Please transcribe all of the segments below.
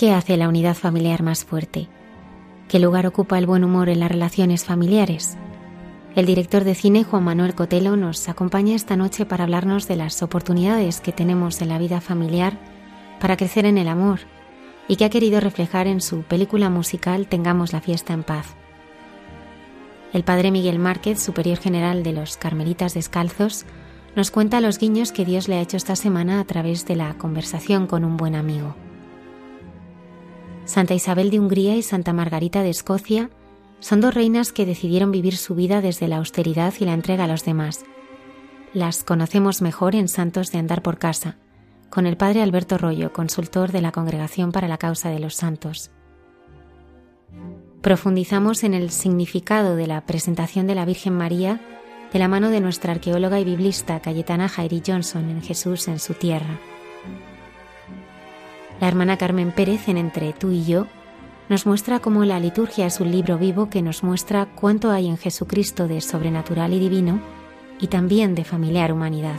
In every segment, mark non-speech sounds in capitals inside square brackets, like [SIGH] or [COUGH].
¿Qué hace la unidad familiar más fuerte? ¿Qué lugar ocupa el buen humor en las relaciones familiares? El director de cine Juan Manuel Cotelo nos acompaña esta noche para hablarnos de las oportunidades que tenemos en la vida familiar para crecer en el amor y que ha querido reflejar en su película musical Tengamos la fiesta en paz. El padre Miguel Márquez, superior general de los Carmelitas Descalzos, nos cuenta los guiños que Dios le ha hecho esta semana a través de la conversación con un buen amigo. Santa Isabel de Hungría y Santa Margarita de Escocia son dos reinas que decidieron vivir su vida desde la austeridad y la entrega a los demás. Las conocemos mejor en Santos de Andar por Casa, con el padre Alberto Rollo, consultor de la Congregación para la Causa de los Santos. Profundizamos en el significado de la presentación de la Virgen María de la mano de nuestra arqueóloga y biblista Cayetana Jairi Johnson en Jesús en su tierra. La hermana Carmen Pérez en Entre tú y yo nos muestra cómo la liturgia es un libro vivo que nos muestra cuánto hay en Jesucristo de sobrenatural y divino y también de familiar humanidad.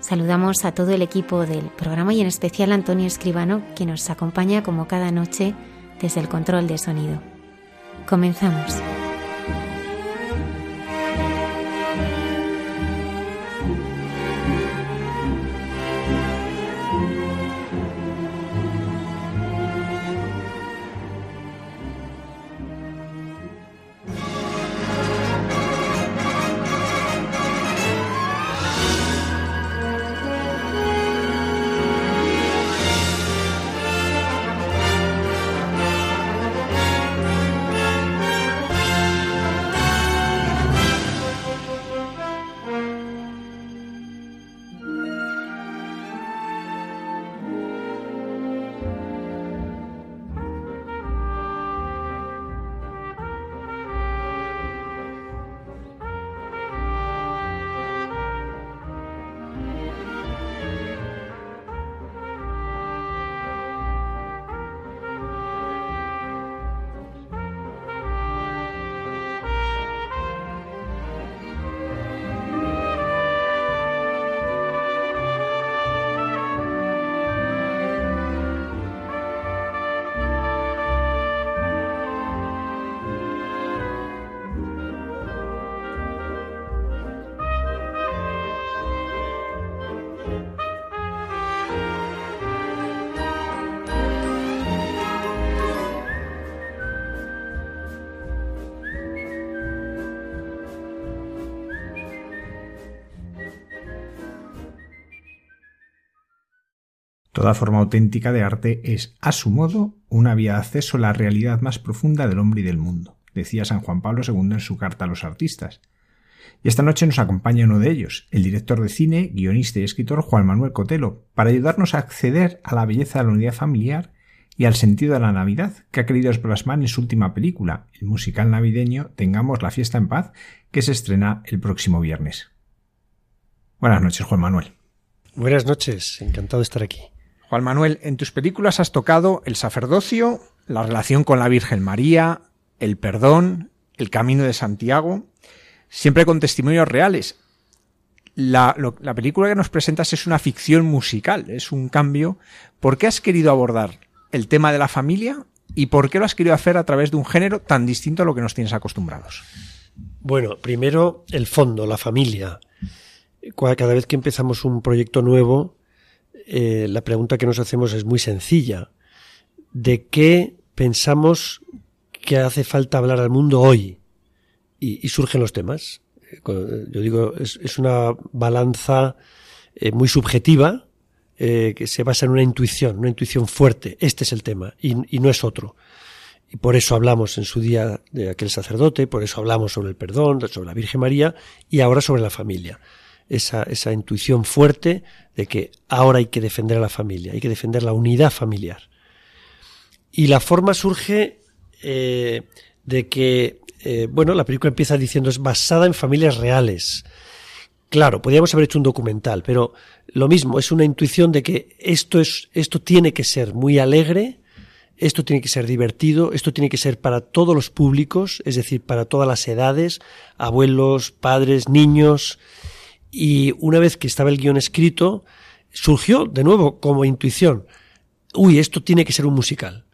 Saludamos a todo el equipo del programa y en especial a Antonio Escribano que nos acompaña como cada noche desde el control de sonido. Comenzamos. Toda forma auténtica de arte es, a su modo, una vía de acceso a la realidad más profunda del hombre y del mundo, decía San Juan Pablo II en su carta a los artistas. Y esta noche nos acompaña uno de ellos, el director de cine, guionista y escritor Juan Manuel Cotelo, para ayudarnos a acceder a la belleza de la unidad familiar y al sentido de la Navidad que ha querido plasmar en su última película, el musical navideño Tengamos la fiesta en paz, que se estrena el próximo viernes. Buenas noches, Juan Manuel. Buenas noches, encantado de estar aquí. Juan Manuel, en tus películas has tocado el sacerdocio, la relación con la Virgen María, el perdón, el camino de Santiago, siempre con testimonios reales. La, la, película que nos presentas es una ficción musical, es un cambio. ¿Por qué has querido abordar el tema de la familia y por qué lo has querido hacer a través de un género tan distinto a lo que nos tienes acostumbrados? Bueno, primero el fondo, la familia. Cada vez que empezamos un proyecto nuevo, eh, la pregunta que nos hacemos es muy sencilla. ¿De qué pensamos que hace falta hablar al mundo hoy? Y, surgen los temas. Yo digo, es, una balanza eh, muy subjetiva eh, que se basa en una intuición, una intuición fuerte. Este es el tema y no es otro. Y por eso hablamos en su día de aquel sacerdote, por eso hablamos sobre el perdón, sobre la Virgen María y ahora sobre la familia. Esa, esa intuición fuerte de que ahora hay que defender a la familia, hay que defender la unidad familiar. Y la forma surge eh, de que, eh, bueno, la película empieza diciendo es basada en familias reales. Claro, podríamos haber hecho un documental, pero lo mismo, es una intuición de que esto es, esto tiene que ser muy alegre, esto tiene que ser divertido, esto tiene que ser para todos los públicos, es decir, para todas las edades, abuelos, padres, niños. Y una vez que estaba el guion escrito, surgió de nuevo como intuición, uy, esto tiene que ser un musical.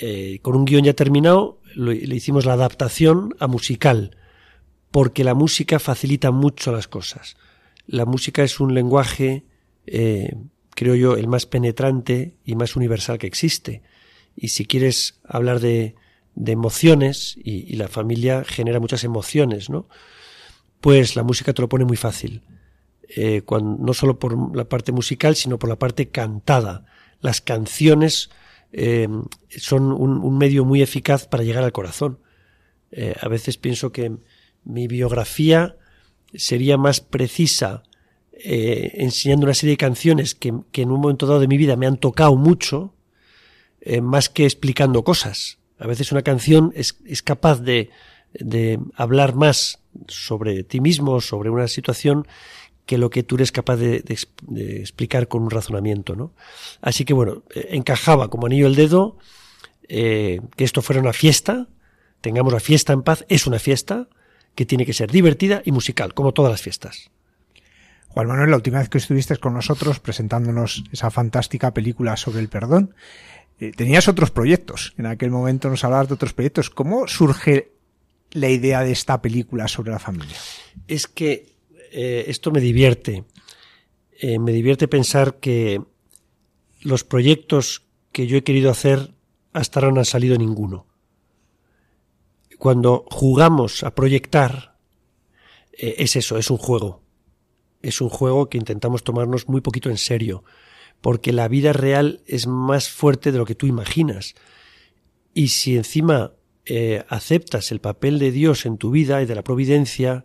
Eh, con un guion ya terminado, le hicimos la adaptación a musical, porque la música facilita mucho las cosas. La música es un lenguaje, eh, creo yo, el más penetrante y más universal que existe y si quieres hablar de, de emociones, y, la familia genera muchas emociones, ¿no? Pues la música te lo pone muy fácil. Eh, no solo por la parte musical, sino por la parte cantada. Las canciones eh, son un, medio muy eficaz para llegar al corazón. Eh, a veces pienso que mi biografía sería más precisa enseñando una serie de canciones que, en un momento dado de mi vida me han tocado mucho, eh, más que explicando cosas. A veces una canción es, capaz de, hablar más sobre ti mismo, sobre una situación, que lo que tú eres capaz de, explicar con un razonamiento, ¿no? Así que bueno, eh, encajaba como anillo el dedo eh, que esto fuera una fiesta, tengamos la fiesta en paz, es una fiesta que tiene que ser divertida y musical, como todas las fiestas. Juan Manuel, la última vez que estuviste con nosotros presentándonos esa fantástica película sobre el perdón, eh, tenías otros proyectos. En aquel momento nos hablabas de otros proyectos. ¿Cómo surge la idea de esta película sobre la familia? Es que eh, esto me divierte. Eh, me divierte pensar que los proyectos que yo he querido hacer hasta ahora no han salido ninguno. Cuando jugamos a proyectar, es eso, es un juego. Es un juego que intentamos tomarnos muy poquito en serio porque la vida real es más fuerte de lo que tú imaginas. Y si encima eh, aceptas el papel de Dios en tu vida y de la providencia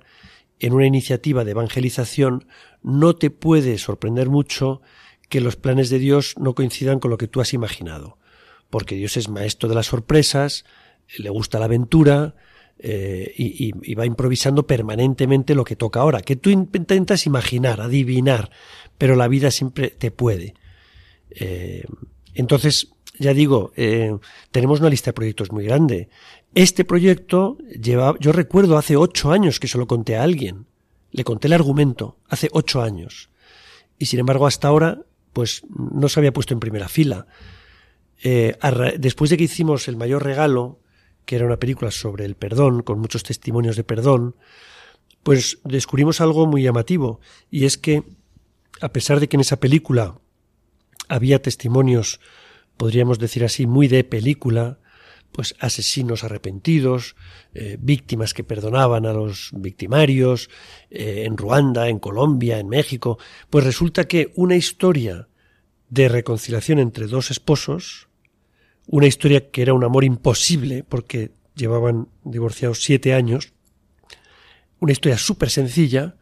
en una iniciativa de evangelización, no te puede sorprender mucho que los planes de Dios no coincidan con lo que tú has imaginado, porque Dios es maestro de las sorpresas, le gusta la aventura, eh, y, va improvisando permanentemente lo que toca ahora, que tú intentas imaginar, adivinar, pero la vida siempre te puede. Eh, entonces, ya digo, eh, tenemos una lista de proyectos muy grande. Este proyecto lleva, yo recuerdo hace ocho años que se lo conté a alguien. Le conté el argumento hace ocho años. Y sin embargo, hasta ahora, pues no se había puesto en primera fila. Eh, después de que hicimos El mayor regalo, que era una película sobre el perdón, con muchos testimonios de perdón, pues descubrimos algo muy llamativo. Y es que, a pesar de que en esa película había testimonios, podríamos decir así, muy de película, pues asesinos arrepentidos, eh, víctimas que perdonaban a los victimarios, eh, en Ruanda, en Colombia, en México, pues resulta que una historia de reconciliación entre dos esposos, una historia que era un amor imposible porque llevaban divorciados siete años, una historia súper sencilla,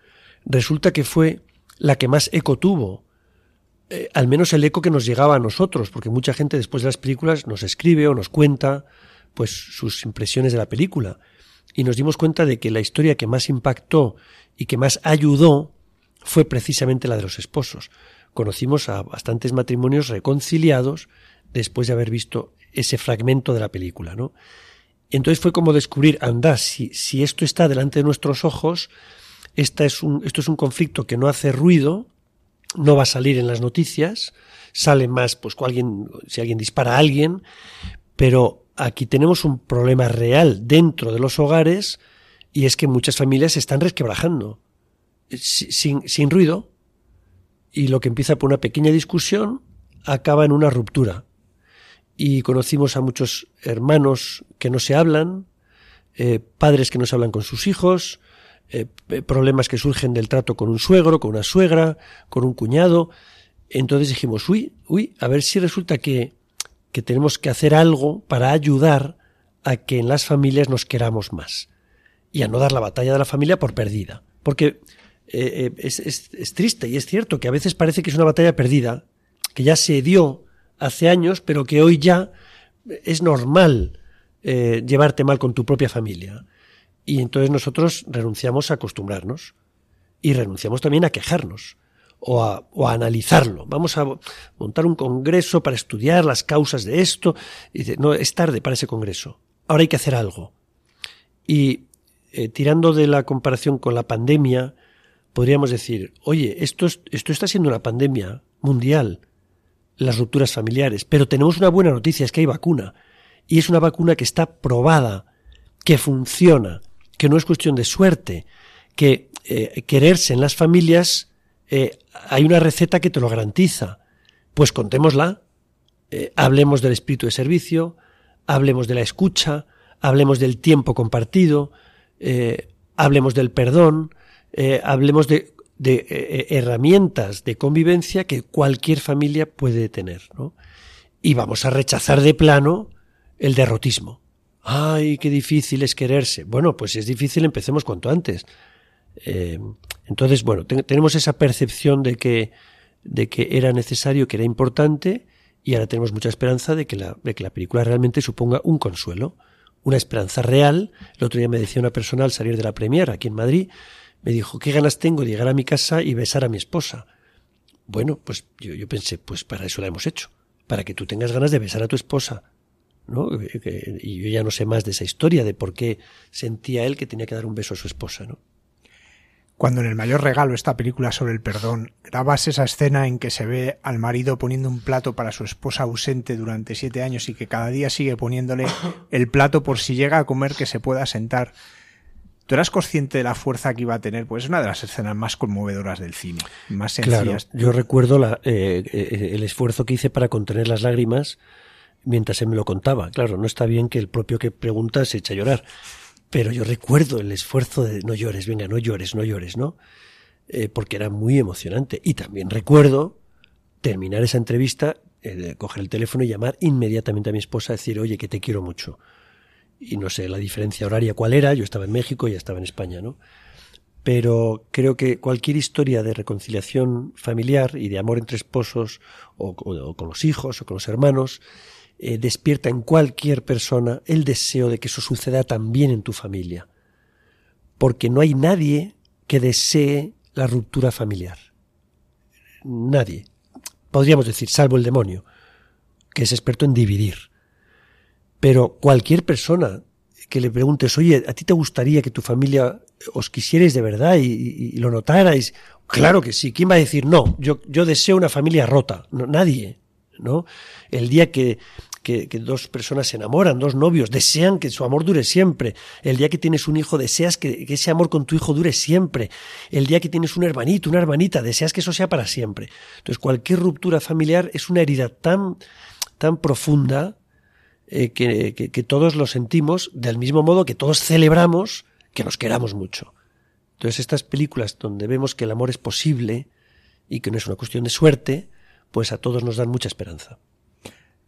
resulta que fue la que más eco tuvo eh, al menos el eco que nos llegaba a nosotros, porque mucha gente después de las películas nos escribe o nos cuenta pues sus impresiones de la película. Y nos dimos cuenta de que la historia que más impactó y que más ayudó fue precisamente la de los esposos. Conocimos a bastantes matrimonios reconciliados después de haber visto ese fragmento de la película, ¿no? Entonces fue como descubrir, anda, si, si esto está delante de nuestros ojos, esta es un, esto es un conflicto que no hace ruido, no va a salir en las noticias, sale más pues alguien, si alguien dispara a alguien, pero aquí tenemos un problema real dentro de los hogares Y es que muchas familias se están resquebrajando, sin, sin ruido, y lo que empieza por una pequeña discusión acaba en una ruptura. Y conocimos a muchos hermanos que no se hablan, eh, padres que no se hablan con sus hijos, eh, problemas que surgen del trato con un suegro, con una suegra, con un cuñado. Entonces dijimos, uy, uy, a ver si resulta que, que tenemos que hacer algo para ayudar a que en las familias nos queramos más y a no dar la batalla de la familia por perdida. Porque eh, es, es, triste y es cierto que a veces parece que es una batalla perdida, que ya se dio hace años, pero que hoy ya es normal eh, llevarte mal con tu propia familia. Y entonces nosotros renunciamos a acostumbrarnos y renunciamos también a quejarnos o a, o a, analizarlo. Vamos a montar un congreso para estudiar las causas de esto. Y dice, no, es tarde para ese congreso. Ahora hay que hacer algo. Y eh, tirando de la comparación con la pandemia, podríamos decir, oye, esto, esto está siendo una pandemia mundial, las rupturas familiares, pero tenemos una buena noticia, es que hay vacuna. Y es una vacuna que está probada, que funciona, que no es cuestión de suerte, que eh, quererse en las familias eh, hay una receta que te lo garantiza. Pues contémosla, eh, hablemos del espíritu de servicio, hablemos de la escucha, hablemos del tiempo compartido, hablemos del perdón, hablemos de, de herramientas de convivencia que cualquier familia puede tener. ¿no? Y vamos a rechazar de plano el derrotismo. Ay, qué difícil es quererse. Bueno, pues si es difícil, empecemos cuanto antes. Eh, entonces, bueno, tenemos esa percepción de que, de que era necesario, que era importante, y ahora tenemos mucha esperanza de que, la, de que la película realmente suponga un consuelo, una esperanza real. El otro día me decía una persona al salir de la premier aquí en Madrid, me dijo, ¿qué ganas tengo de llegar a mi casa y besar a mi esposa? Bueno, pues yo, yo pensé, pues para eso la hemos hecho, para que tú tengas ganas de besar a tu esposa, ¿no? Y yo ya no sé más de esa historia, de por qué sentía él que tenía que dar un beso a su esposa, ¿no? Cuando en el mayor regalo, esta película sobre el perdón, grabas esa escena en que se ve al marido poniendo un plato para su esposa ausente durante siete años y que cada día sigue poniéndole el plato por si llega a comer que se pueda sentar. ¿Tú eras consciente de la fuerza que iba a tener? Pues es una de las escenas más conmovedoras del cine, más sencillas. yo recuerdo la, eh, eh, el esfuerzo que hice para contener las lágrimas mientras él me lo contaba. Claro, no está bien que el propio que pregunta se echa a llorar, pero yo recuerdo el esfuerzo de no llores, venga, no llores, no llores, ¿no? Eh, porque era muy emocionante. Y también recuerdo terminar esa entrevista, eh, coger el teléfono y llamar inmediatamente a mi esposa decir, oye, que te quiero mucho. Y no sé la diferencia horaria cuál era, yo estaba en México y estaba en España, ¿no? Pero creo que cualquier historia de reconciliación familiar y de amor entre esposos o con los hijos o con los hermanos eh, despierta en cualquier persona el deseo de que eso suceda también en tu familia. Porque no hay nadie que desee la ruptura familiar. Nadie. Podríamos decir, salvo el demonio, que es experto en dividir. Pero cualquier persona que le preguntes, oye, ¿a ti te gustaría que tu familia os quisierais de verdad y, lo notarais? Claro que sí. ¿Quién va a decir no? Yo, deseo una familia rota. Nadie. ¿no? El día que que, dos personas se enamoran, dos novios, desean que su amor dure siempre. El día que tienes un hijo, deseas que, ese amor con tu hijo dure siempre. El día que tienes un hermanito, una hermanita, deseas que eso sea para siempre. Entonces, cualquier ruptura familiar es una herida tan, tan profunda eh, que, que todos lo sentimos, del mismo modo que todos celebramos que nos queramos mucho. Entonces, estas películas donde vemos que el amor es posible y que no es una cuestión de suerte, pues a todos nos dan mucha esperanza.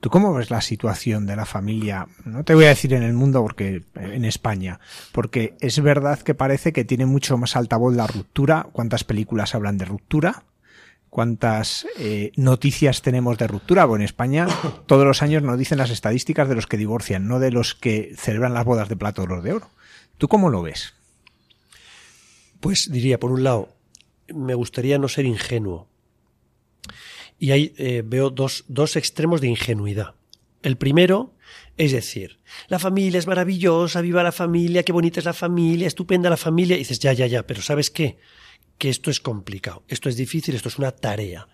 ¿Tú cómo ves la situación de la familia? No te voy a decir en el mundo porque en España, porque es verdad que parece que tiene mucho más altavoz la ruptura. ¿Cuántas películas hablan de ruptura? ¿Cuántas eh, noticias tenemos de ruptura? Bueno, en España [COUGHS] todos los años nos dicen las estadísticas de los que divorcian, no de los que celebran las bodas de plata o de oro. ¿Tú cómo lo ves? Pues diría, por un lado, me gustaría no ser ingenuo y ahí eh, veo dos, dos extremos de ingenuidad. El primero es decir, la familia es maravillosa, viva la familia, qué bonita es la familia, estupenda la familia. Y dices, ya, ya, ya, pero ¿sabes qué? Que esto es complicado, esto es difícil, esto es una tarea.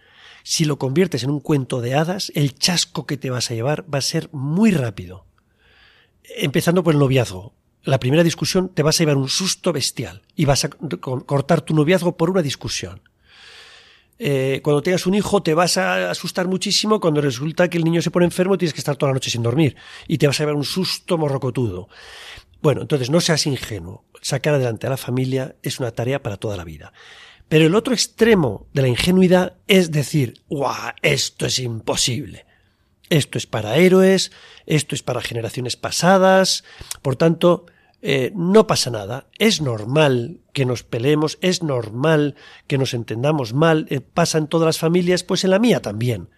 Si lo conviertes en un cuento de hadas, el chasco que te vas a llevar va a ser muy rápido. Empezando por el noviazgo. la primera discusión te vas a llevar un susto bestial y vas a cortar tu noviazgo por una discusión. Eh, cuando tengas un hijo te vas a asustar muchísimo cuando resulta que el niño se pone enfermo y tienes que estar toda la noche sin dormir y te vas a llevar un susto morrocotudo. Bueno, entonces no seas ingenuo. Sacar adelante a la familia es una tarea para toda la vida. Pero el otro extremo de la ingenuidad es decir, ¡guau! Esto es imposible. Esto es para héroes, esto es para generaciones pasadas, por tanto, eh, no pasa nada. Es normal que nos peleemos, es normal que nos entendamos mal, eh, pasa en todas las familias, pues en la mía también.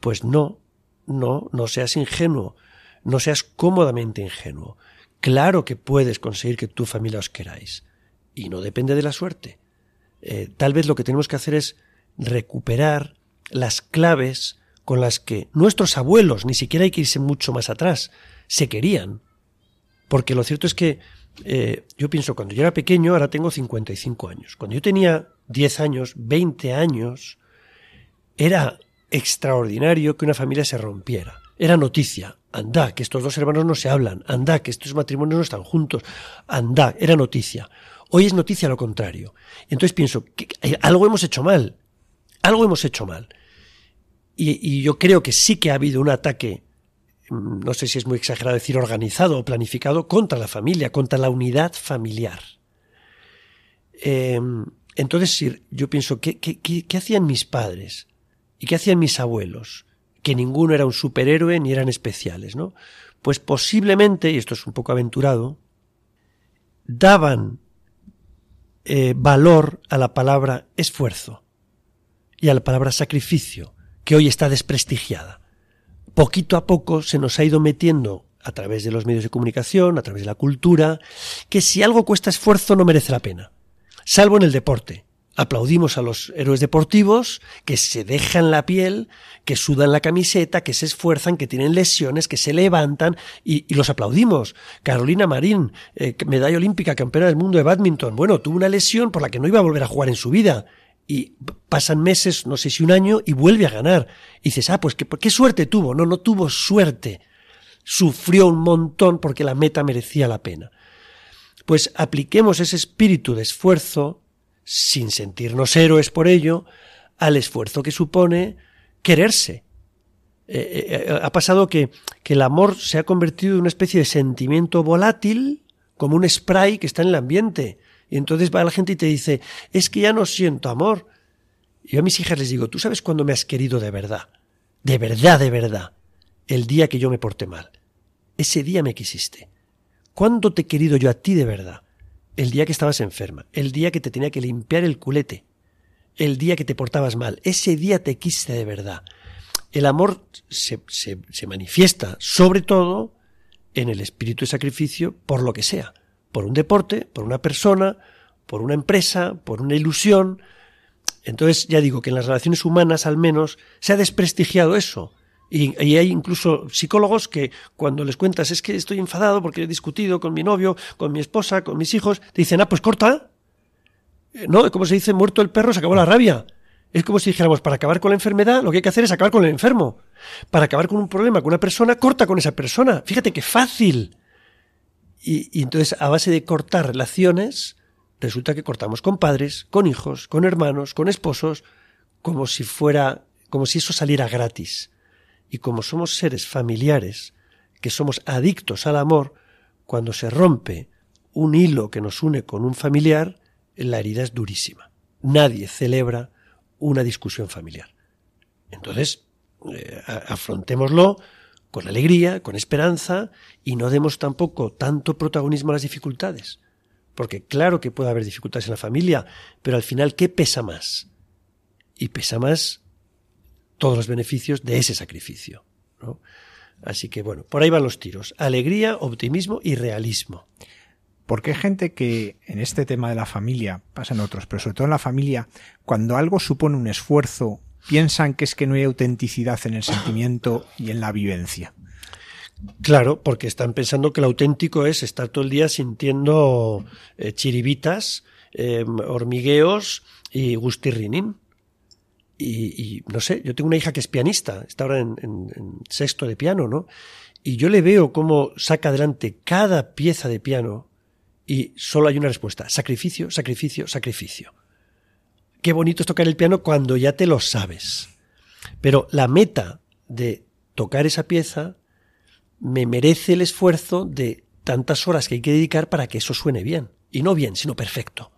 Pues no, no, no seas ingenuo, no seas cómodamente ingenuo. Claro que puedes conseguir que tu familia os queráis. Y no depende de la suerte. Eh, tal vez lo que tenemos que hacer es recuperar las claves con las que nuestros abuelos, ni siquiera hay que irse mucho más atrás, se querían. Porque lo cierto es que eh, yo pienso, cuando yo era pequeño, ahora tengo 55 años. Cuando yo tenía 10 años, 20 años, era extraordinario que una familia se rompiera. Era noticia. Anda, que estos dos hermanos no se hablan. Anda, que estos matrimonios no están juntos. Anda, era noticia. Hoy es noticia lo contrario. Entonces pienso, que algo hemos hecho mal. Algo hemos hecho mal y, yo creo que sí que ha habido un ataque, no sé si es muy exagerado decir organizado o planificado, contra la familia, contra la unidad familiar. Em, entonces, yo pienso, ¿qué, qué, hacían mis padres? ¿Y qué hacían mis abuelos? Que ninguno era un superhéroe ni eran especiales, ¿no? Pues posiblemente, y esto es un poco aventurado, daban eh, valor a la palabra esfuerzo y a la palabra sacrificio que hoy está desprestigiada. Poquito a poco se nos ha ido metiendo a través de los medios de comunicación, a través de la cultura, que si algo cuesta esfuerzo no merece la pena. Salvo en el deporte. Aplaudimos a los héroes deportivos que se dejan la piel, que sudan la camiseta, que se esfuerzan, que tienen lesiones, que se levantan y, los aplaudimos. Carolina Marín, eh, medalla olímpica, campeona del mundo de badminton. Bueno, tuvo una lesión por la que no iba a volver a jugar en su vida y pasan meses, no sé si un año, y vuelve a ganar. Y dices, ah, pues qué, suerte tuvo. No, no tuvo suerte. Sufrió un montón porque la meta merecía la pena. Pues apliquemos ese espíritu de esfuerzo, sin sentirnos héroes por ello, al esfuerzo que supone quererse. Eh, eh, eh, ha pasado que, que el amor se ha convertido en una especie de sentimiento volátil, como un spray que está en el ambiente y entonces va la gente y te dice, es que ya no siento amor. Yo a mis hijas les digo, ¿tú sabes cuándo me has querido de verdad? De verdad, de verdad. El día que yo me porté mal. Ese día me quisiste. ¿Cuándo te he querido yo a ti de verdad? El día que estabas enferma, el día que te tenía que limpiar el culete, el día que te portabas mal, ese día te quise de verdad. El amor se, se, se manifiesta sobre todo en el espíritu de sacrificio por lo que sea por un deporte, por una persona, por una empresa, por una ilusión. Entonces, ya digo que en las relaciones humanas al menos se ha desprestigiado eso. Y, hay incluso psicólogos que cuando les cuentas es que estoy enfadado porque he discutido con mi novio, con mi esposa, con mis hijos, te dicen, ah, pues corta. Eh, no, como se dice, muerto el perro, se acabó la rabia. Es como si dijéramos, para acabar con la enfermedad, lo que hay que hacer es acabar con el enfermo. Para acabar con un problema con una persona, corta con esa persona. Fíjate qué fácil. Y, entonces, a base de cortar relaciones, resulta que cortamos con padres, con hijos, con hermanos, con esposos, como si fuera, como si eso saliera gratis. Y como somos seres familiares, que somos adictos al amor, cuando se rompe un hilo que nos une con un familiar, la herida es durísima. Nadie celebra una discusión familiar. Entonces, eh, afrontémoslo con alegría, con esperanza, y no demos tampoco tanto protagonismo a las dificultades. Porque claro que puede haber dificultades en la familia, pero al final, ¿qué pesa más? Y pesa más todos los beneficios de ese sacrificio. Así que bueno, por ahí van los tiros. Alegría, optimismo y realismo. Porque hay gente que en este tema de la familia, pasa en otros, pero sobre todo en la familia, cuando algo supone un esfuerzo piensan que es que no hay autenticidad en el sentimiento y en la vivencia. Claro, porque están pensando que lo auténtico es estar todo el día sintiendo eh, chiribitas, em, hormigueos y gustirrinín. Y, no sé, yo tengo una hija que es pianista, está ahora en, en sexto de piano, ¿no? Y yo le veo cómo saca adelante cada pieza de piano y solo hay una respuesta, sacrificio, sacrificio, sacrificio. Qué bonito es tocar el piano cuando ya te lo sabes. Pero la meta de tocar esa pieza me merece el esfuerzo de tantas horas que hay que dedicar para que eso suene bien. Y no bien, sino perfecto.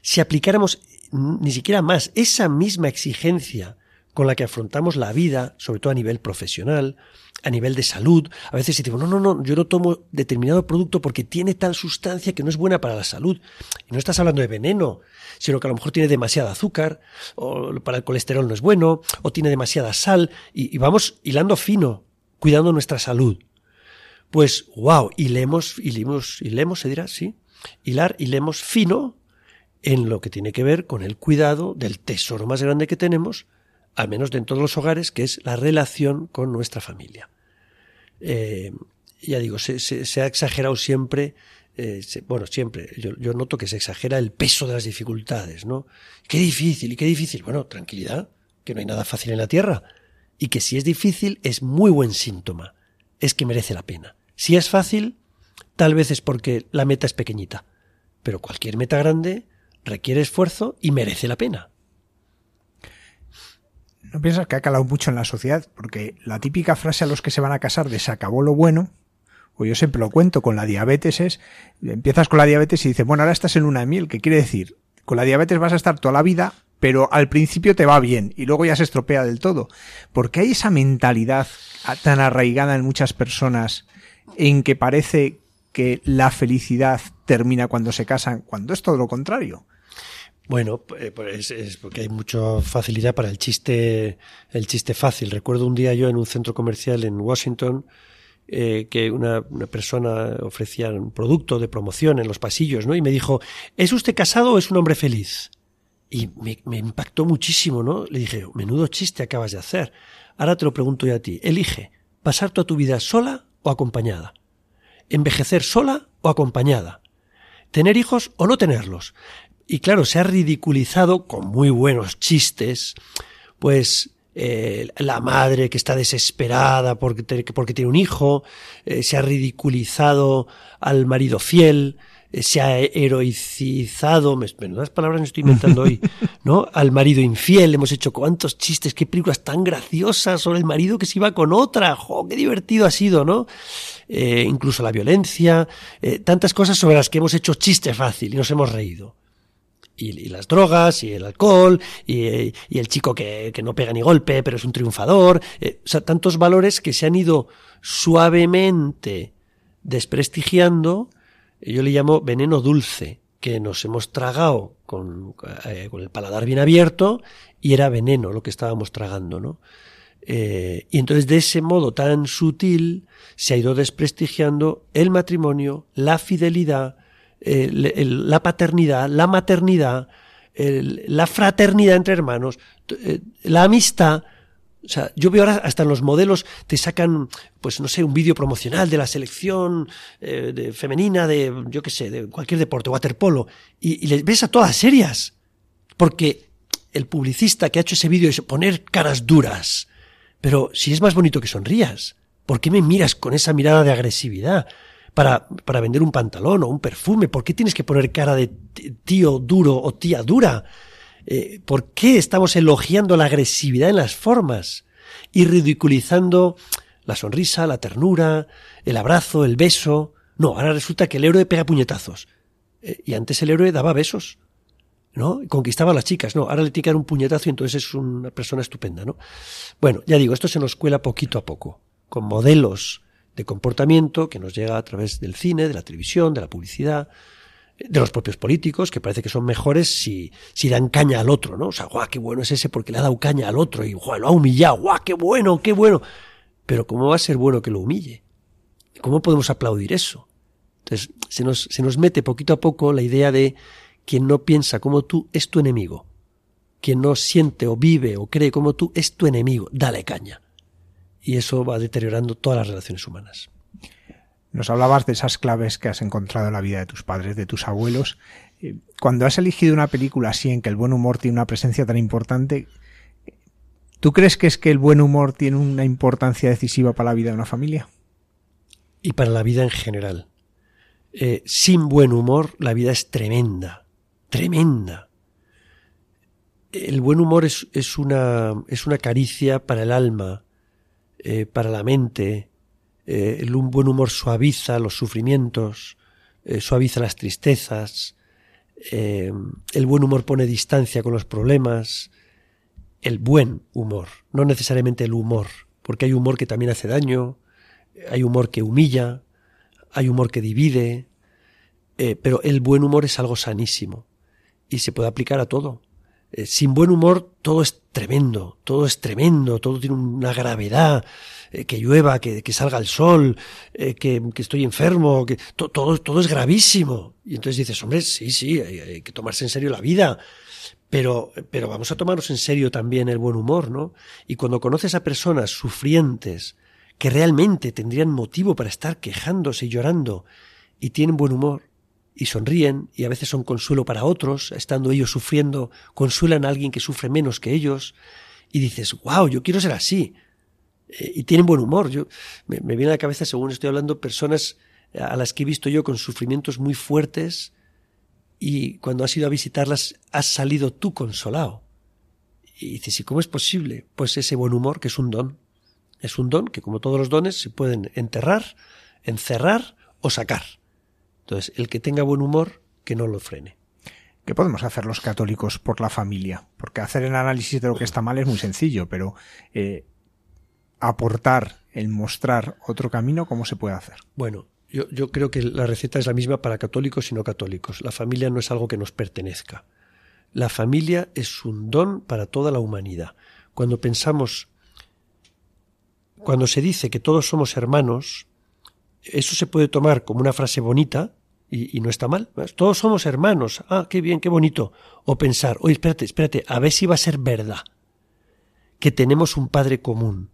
Si aplicáramos ni siquiera más esa misma exigencia con la que afrontamos la vida, sobre todo a nivel profesional, a nivel de salud. A veces decimos, no, no, no, yo no tomo determinado producto porque tiene tal sustancia que no es buena para la salud. Y no estás hablando de veneno, sino que a lo mejor tiene demasiada azúcar, o para el colesterol no es bueno, o tiene demasiada sal, y, vamos hilando fino, cuidando nuestra salud. Pues, wow, hilemos, hilemos, hilemos, se dirá, sí, hilar, hilemos fino en lo que tiene que ver con el cuidado del tesoro más grande que tenemos, al menos dentro de los hogares, que es la relación con nuestra familia. Eh, ya digo, se, ha exagerado siempre, eh, bueno, siempre, yo, noto que se exagera el peso de las dificultades, ¿no? Qué difícil, y qué difícil. Bueno, tranquilidad, que no hay nada fácil en la tierra. Y que si es difícil es muy buen síntoma, es que merece la pena. Si es fácil, tal vez es porque la meta es pequeñita, pero cualquier meta grande requiere esfuerzo y merece la pena. ¿No piensas que ha calado mucho en la sociedad? Porque la típica frase a los que se van a casar de se acabó lo bueno, o yo siempre lo cuento con la diabetes es, empiezas con la diabetes y dices, bueno, ahora estás en una miel, ¿qué quiere decir? Con la diabetes vas a estar toda la vida, pero al principio te va bien y luego ya se estropea del todo. Porque hay esa mentalidad tan arraigada en muchas personas en que parece que la felicidad termina cuando se casan, cuando es todo lo contrario. Bueno, pues es porque hay mucha facilidad para el chiste, el chiste fácil. Recuerdo un día yo en un centro comercial en Washington eh, que una, persona ofrecía un producto de promoción en los pasillos, ¿no? Y me dijo, ¿es usted casado o es un hombre feliz? Y me, me impactó muchísimo, ¿no? Le dije, menudo chiste acabas de hacer. Ahora te lo pregunto yo a ti. Elige, ¿pasar toda tu vida sola o acompañada? ¿Envejecer sola o acompañada? ¿Tener hijos o no tenerlos? Y claro, se ha ridiculizado con muy buenos chistes, pues eh, la madre que está desesperada porque, porque tiene un hijo, eh, se ha ridiculizado al marido fiel, eh, se ha heroicizado, menudas palabras me estoy inventando hoy, [LAUGHS] ¿no? Al marido infiel, hemos hecho cuántos chistes, qué películas tan graciosas sobre el marido que se iba con otra, ¡jo! ¡Qué divertido ha sido, ¿no? incluso la violencia, tantas cosas sobre las que hemos hecho chiste fácil y nos hemos reído y, las drogas y el alcohol y, el chico que, no pega ni golpe pero es un triunfador. Eh, o sea, tantos valores que se han ido suavemente desprestigiando. Yo le llamo veneno dulce, que nos hemos tragado con, eh, con el paladar bien abierto y era veneno lo que estábamos tragando, ¿no? Eh, y entonces de ese modo tan sutil se ha ido desprestigiando el matrimonio, la fidelidad, la paternidad, la maternidad, la fraternidad entre hermanos, eh, la amistad. O sea, yo veo ahora hasta en los modelos te sacan, pues no sé, un vídeo promocional de la selección eh, femenina de, yo qué sé, de cualquier deporte, waterpolo, y, y les ves a todas serias. Porque el publicista que ha hecho ese vídeo es poner caras duras. Pero si es más bonito que sonrías, ¿por qué me miras con esa mirada de agresividad? Para, para vender un pantalón o un perfume? ¿Por qué tienes que poner cara de tío duro o tía dura? Eh, ¿Por qué estamos elogiando la agresividad en las formas y ridiculizando la sonrisa, la ternura, el abrazo, el beso? No, ahora resulta que el héroe pega puñetazos. Eh, y antes el héroe daba besos. ¿no? Conquistaba a las chicas, no, ahora le tiran un puñetazo y entonces es una persona estupenda, ¿no? Bueno, ya digo, esto se nos cuela poquito a poco, con modelos de comportamiento que nos llega a través del cine, de la televisión, de la publicidad, de los propios políticos, que parece que son mejores si, si dan caña al otro, ¿no? O sea, guau, qué bueno es ese porque le ha dado caña al otro y guau, lo ha humillado, guau, qué bueno, qué bueno. Pero ¿cómo va a ser bueno que lo humille? ¿Cómo podemos aplaudir eso? Entonces, se nos, se nos mete poquito a poco la idea de quien no piensa como tú es tu enemigo. Quien no siente o vive o cree como tú es tu enemigo. Dale caña y eso va deteriorando todas las relaciones humanas. Nos hablabas de esas claves que has encontrado en la vida de tus padres, de tus abuelos. Eh, cuando has elegido una película así en que el buen humor tiene una presencia tan importante, ¿Tú crees que es que el buen humor tiene una importancia decisiva para la vida de una familia? Y para la vida en general. Eh, sin buen humor la vida es tremenda, tremenda. El buen humor es, es, una, es una, caricia para el alma, eh, para la mente. Eh, el buen humor suaviza los sufrimientos, suaviza las tristezas. el buen humor pone distancia con los problemas. El buen humor, no necesariamente el humor, porque hay humor que también hace daño, hay humor que humilla, hay humor que divide, eh, pero el buen humor es algo sanísimo y se puede aplicar a todo. Eh, sin buen humor todo es tremendo, todo es tremendo, todo tiene una gravedad, eh, que llueva, que, salga el sol, que, estoy enfermo, que todo, todo es gravísimo. Y entonces dices, hombre, sí, sí, hay, que tomarse en serio la vida. Pero, pero vamos a tomarnos en serio también el buen humor, ¿no? Y cuando conoces a personas sufrientes, que realmente tendrían motivo para estar quejándose y llorando y tienen buen humor y sonríen y a veces son consuelo para otros, estando ellos sufriendo, consuelan a alguien que sufre menos que ellos y dices, wow, yo quiero ser así. Eh, y tienen buen humor. Yo, me, viene a la cabeza, según estoy hablando, personas a las que he visto yo con sufrimientos muy fuertes y cuando has ido a visitarlas has salido tú consolado. Y dices, ¿y cómo es posible? Pues ese buen humor que es un don. Es un don que, como todos los dones, se pueden enterrar, encerrar o sacar. Entonces, el que tenga buen humor, que no lo frene. ¿Qué podemos hacer los católicos por la familia? Porque hacer el análisis de lo que está mal es muy sencillo, pero eh, aportar, el mostrar otro camino, ¿cómo se puede hacer? Bueno, yo, yo, creo que la receta es la misma para católicos y no católicos. La familia no es algo que nos pertenezca. La familia es un don para toda la humanidad. Cuando pensamos cuando se dice que todos somos hermanos, eso se puede tomar como una frase bonita y, no está mal. Todos somos hermanos. Ah, qué bien, qué bonito. O pensar, oye, espérate, espérate, a ver si va a ser verdad que tenemos un padre común.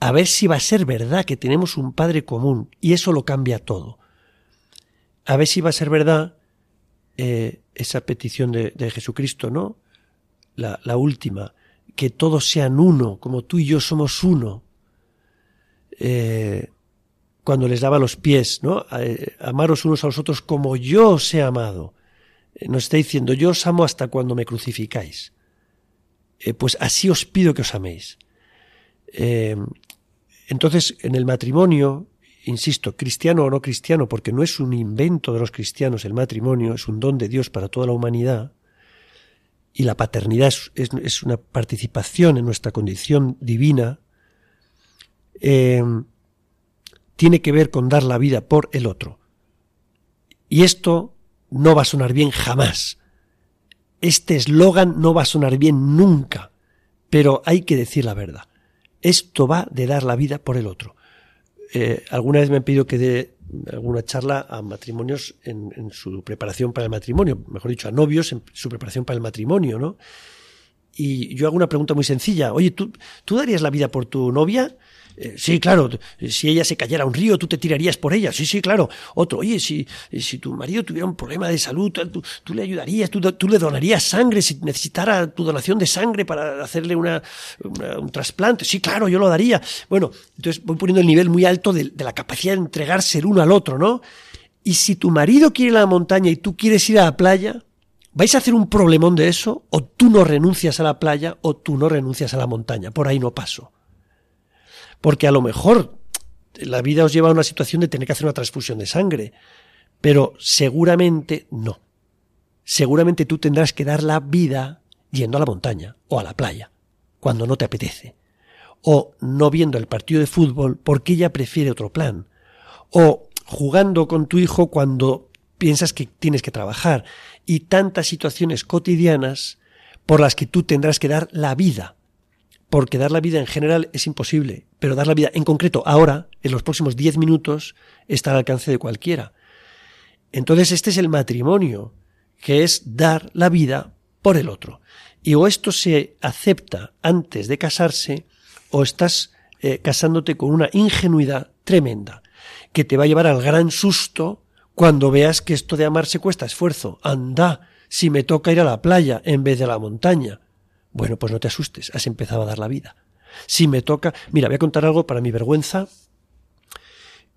A ver si va a ser verdad que tenemos un padre común. Y eso lo cambia todo. A ver si va a ser verdad eh, esa petición de, Jesucristo, ¿no? La, la última, que todos sean uno, como tú y yo somos uno. Eh, cuando les daba los pies, ¿no? Eh, amaros unos a los otros como yo os he amado. Eh, nos está diciendo, yo os amo hasta cuando me crucificáis. pues así os pido que os améis. entonces, en el matrimonio, insisto, cristiano o no cristiano, porque no es un invento de los cristianos el matrimonio, es un don de Dios para toda la humanidad, y la paternidad es una participación en nuestra condición divina, tiene que ver con dar la vida por el otro. Y esto no va a sonar bien jamás. Este eslogan no va a sonar bien nunca, pero hay que decir la verdad. Esto va de dar la vida por el otro. Eh, alguna vez me han pedido que dé alguna charla a matrimonios en, en, su preparación para el matrimonio, mejor dicho, a novios en su preparación para el matrimonio, ¿no? Y yo hago una pregunta muy sencilla. Oye, ¿tú, ¿tú darías la vida por tu novia? Eh, sí, claro, si ella se cayera a un río, tú te tirarías por ella. Sí, sí, claro. Otro, oye, si, si tu marido tuviera un problema de salud, tú, le ayudarías, tú, le donarías sangre si necesitara tu donación de sangre para hacerle una, un trasplante. Sí, claro, yo lo daría. Bueno, entonces voy poniendo el nivel muy alto de, de la capacidad de entregarse el uno al otro, ¿no? Y si tu marido quiere ir a la montaña y tú quieres ir a la playa, ¿vais a hacer un problemón de eso? O tú no renuncias a la playa o tú no renuncias a la montaña. Por ahí no paso. Porque a lo mejor la vida os lleva a una situación de tener que hacer una transfusión de sangre, pero seguramente no. Seguramente tú tendrás que dar la vida yendo a la montaña o a la playa, cuando no te apetece, o no viendo el partido de fútbol porque ella prefiere otro plan, o jugando con tu hijo cuando piensas que tienes que trabajar, y tantas situaciones cotidianas por las que tú tendrás que dar la vida porque dar la vida en general es imposible, pero dar la vida en concreto ahora, en los próximos diez minutos, está al alcance de cualquiera. Entonces este es el matrimonio, que es dar la vida por el otro. Y o esto se acepta antes de casarse, o estás eh, casándote con una ingenuidad tremenda, que te va a llevar al gran susto cuando veas que esto de amarse cuesta esfuerzo. Anda, si me toca ir a la playa en vez de a la montaña. Bueno, pues no te asustes, has empezado a dar la vida. Si me toca, mira, voy a contar algo para mi vergüenza.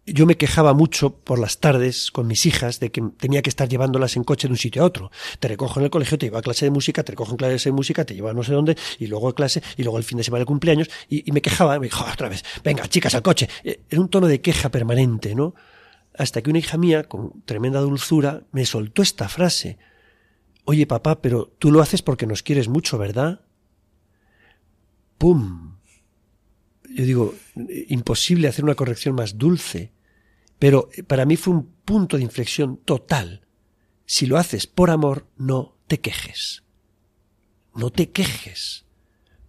Yo me quejaba mucho por las tardes con mis hijas de que tenía que estar llevándolas en coche de un sitio a otro. Te recojo en el colegio, te llevo a clase de música, te recojo en clase de música, te llevo a no sé dónde, y luego a clase, y luego el fin de semana de cumpleaños, y, me quejaba, me dijo otra vez, venga, chicas, al coche. Eh, era un tono de queja permanente, ¿no? Hasta que una hija mía, con tremenda dulzura, me soltó esta frase. Oye, papá, pero tú lo haces porque nos quieres mucho, ¿verdad? ¡Pum! Yo digo, imposible hacer una corrección más dulce, pero para mí fue un punto de inflexión total. Si lo haces por amor, no te quejes. No te quejes,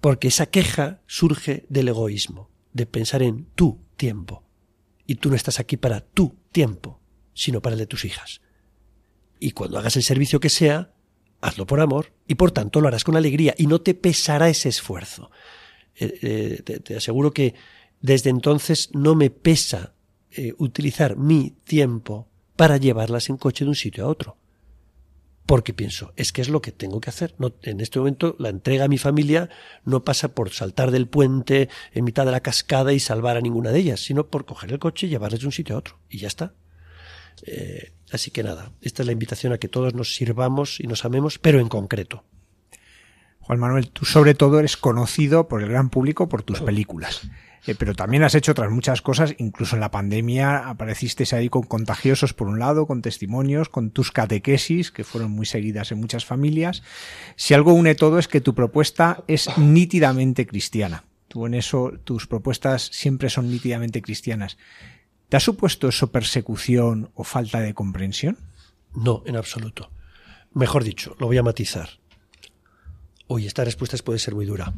porque esa queja surge del egoísmo, de pensar en tu tiempo. Y tú no estás aquí para tu tiempo, sino para el de tus hijas. Y cuando hagas el servicio que sea, hazlo por amor y por tanto lo harás con alegría y no te pesará ese esfuerzo. Eh, eh, te, aseguro que desde entonces no me pesa eh, utilizar mi tiempo para llevarlas en coche de un sitio a otro. Porque pienso, es que es lo que tengo que hacer. No, en este momento la entrega a mi familia no pasa por saltar del puente en mitad de la cascada y salvar a ninguna de ellas, sino por coger el coche y llevarles de un sitio a otro. Y ya está. así que nada, esta es la invitación a que todos nos sirvamos y nos amemos, pero en concreto. Juan Manuel, tú sobre todo eres conocido por el gran público por tus películas. Eh, pero también has hecho otras muchas cosas, incluso en la pandemia apareciste ahí con contagiosos por un lado, con testimonios, con tus catequesis, que fueron muy seguidas en muchas familias. Si algo une todo es que tu propuesta es nítidamente cristiana. Tú en eso, tus propuestas siempre son nítidamente cristianas. ¿Te ha supuesto eso persecución o falta de comprensión? No, en absoluto. Mejor dicho, lo voy a matizar. Hoy esta respuesta puede ser muy dura.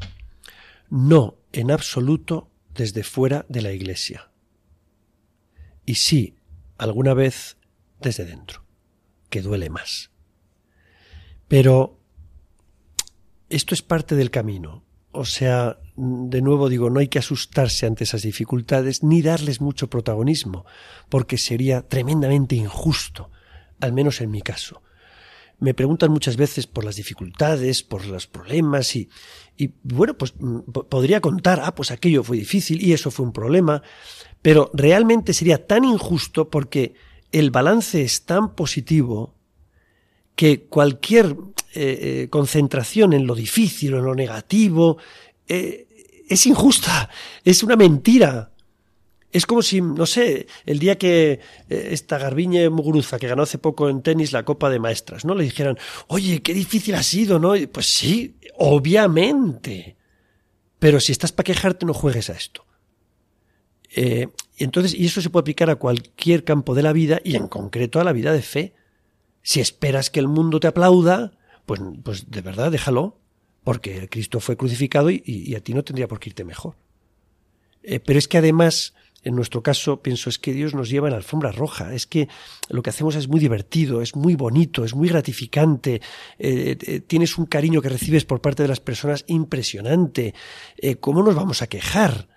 No, en absoluto, desde fuera de la Iglesia. Y sí, alguna vez desde dentro, que duele más. Pero esto es parte del camino. O sea, de nuevo digo, no hay que asustarse ante esas dificultades ni darles mucho protagonismo, porque sería tremendamente injusto, al menos en mi caso me preguntan muchas veces por las dificultades, por los problemas y, y bueno, pues mm, podría contar, ah, pues aquello fue difícil y eso fue un problema, pero realmente sería tan injusto porque el balance es tan positivo que cualquier eh, eh, concentración en lo difícil o en lo negativo eh, es injusta, es una mentira. Es como si, no sé, el día que eh, esta Garbiñe Muguruza, que ganó hace poco en tenis la Copa de Maestras, ¿no? Le dijeran, oye, qué difícil ha sido, ¿no? pues sí, obviamente. Pero si estás para quejarte, no juegues a esto. Eh, entonces, y eso se puede aplicar a cualquier campo de la vida y en concreto a la vida de fe. Si esperas que el mundo te aplauda, pues, pues de verdad déjalo, porque Cristo fue crucificado y, a ti no tendría por qué irte mejor. Eh, pero es que además en nuestro caso, pienso, es que Dios nos lleva en la alfombra roja, es que lo que hacemos es muy divertido, es muy bonito, es muy gratificante, eh, eh, tienes un cariño que recibes por parte de las personas impresionante. Eh, ¿Cómo nos vamos a quejar?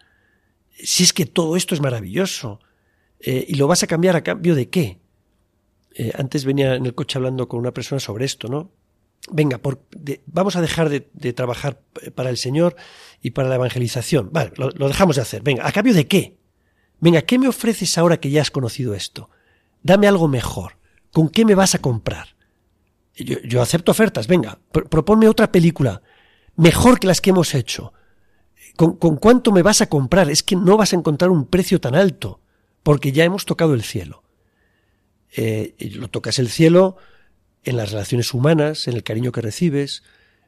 Si es que todo esto es maravilloso. ¿Y lo vas a cambiar a cambio de qué? antes venía en el coche hablando con una persona sobre esto, ¿no? venga, por, vamos a dejar de, trabajar para el Señor y para la evangelización. Vale, lo, dejamos de hacer. Venga, ¿a cambio de qué? Venga, ¿qué me ofreces ahora que ya has conocido esto? Dame algo mejor. ¿Con qué me vas a comprar? Yo, acepto ofertas, venga, proponme otra película, mejor que las que hemos hecho. ¿Con, cuánto me vas a comprar? Es que no vas a encontrar un precio tan alto, porque ya hemos tocado el cielo. Eh, lo tocas el cielo en las relaciones humanas, en el cariño que recibes,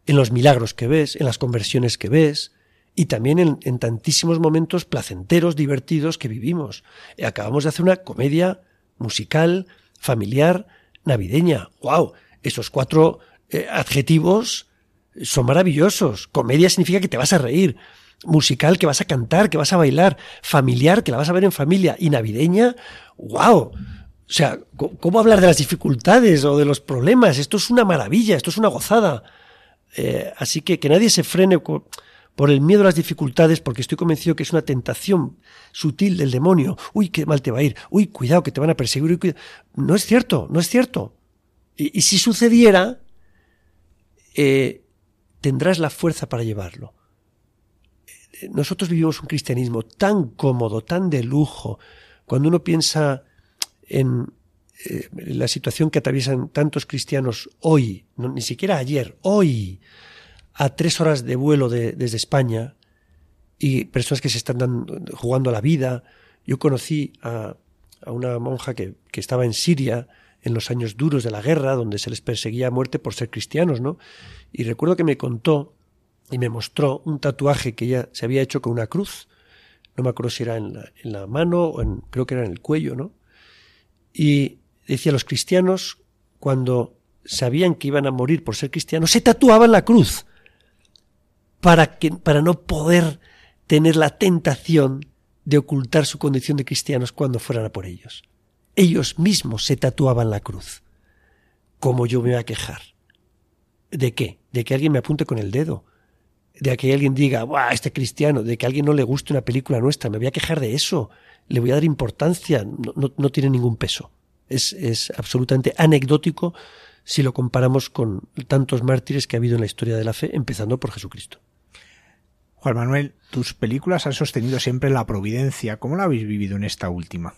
en los milagros que ves, en las conversiones que ves, y también en, tantísimos momentos placenteros, divertidos que vivimos. Acabamos de hacer una comedia musical, familiar, navideña. ¡Wow! Esos cuatro eh, adjetivos son maravillosos. Comedia significa que te vas a reír. Musical, que vas a cantar, que vas a bailar. Familiar, que la vas a ver en familia. Y navideña, ¡wow! O sea, ¿cómo hablar de las dificultades o de los problemas? Esto es una maravilla, esto es una gozada. Eh, así que que nadie se frene por el miedo a las dificultades, porque estoy convencido que es una tentación sutil del demonio. Uy, qué mal te va a ir. Uy, cuidado, que te van a perseguir. No es cierto, no es cierto. Y, si sucediera, eh, tendrás la fuerza para llevarlo. Nosotros vivimos un cristianismo tan cómodo, tan de lujo, cuando uno piensa en eh, la situación que atraviesan tantos cristianos hoy, ni siquiera ayer, hoy, a tres horas de vuelo desde España, y personas que se están dando, jugando la vida. Yo conocí a, a una monja que, que, estaba en Siria en los años duros de la guerra, donde se les perseguía a muerte por ser cristianos, ¿no? Y recuerdo que me contó y me mostró un tatuaje que ella se había hecho con una cruz. No me acuerdo si era en la, en la mano o en, creo que era en el cuello, ¿no? Y decía, los cristianos, cuando sabían que iban a morir por ser cristianos, se tatuaban la cruz para, que, para no poder tener la tentación de ocultar su condición de cristianos cuando fueran a por ellos. Ellos mismos se tatuaban la cruz. ¿Cómo yo me voy a quejar? ¿De qué? De que alguien me apunte con el dedo. De que alguien diga, ¡buah, este cristiano! De que a alguien no le guste una película nuestra. Me voy a quejar de eso. Le voy a dar importancia. No, no, no tiene ningún peso. Es, es absolutamente anecdótico si lo comparamos con tantos mártires que ha habido en la historia de la fe, empezando por Jesucristo. Juan Manuel, tus películas han sostenido siempre la providencia. ¿Cómo la habéis vivido en esta última?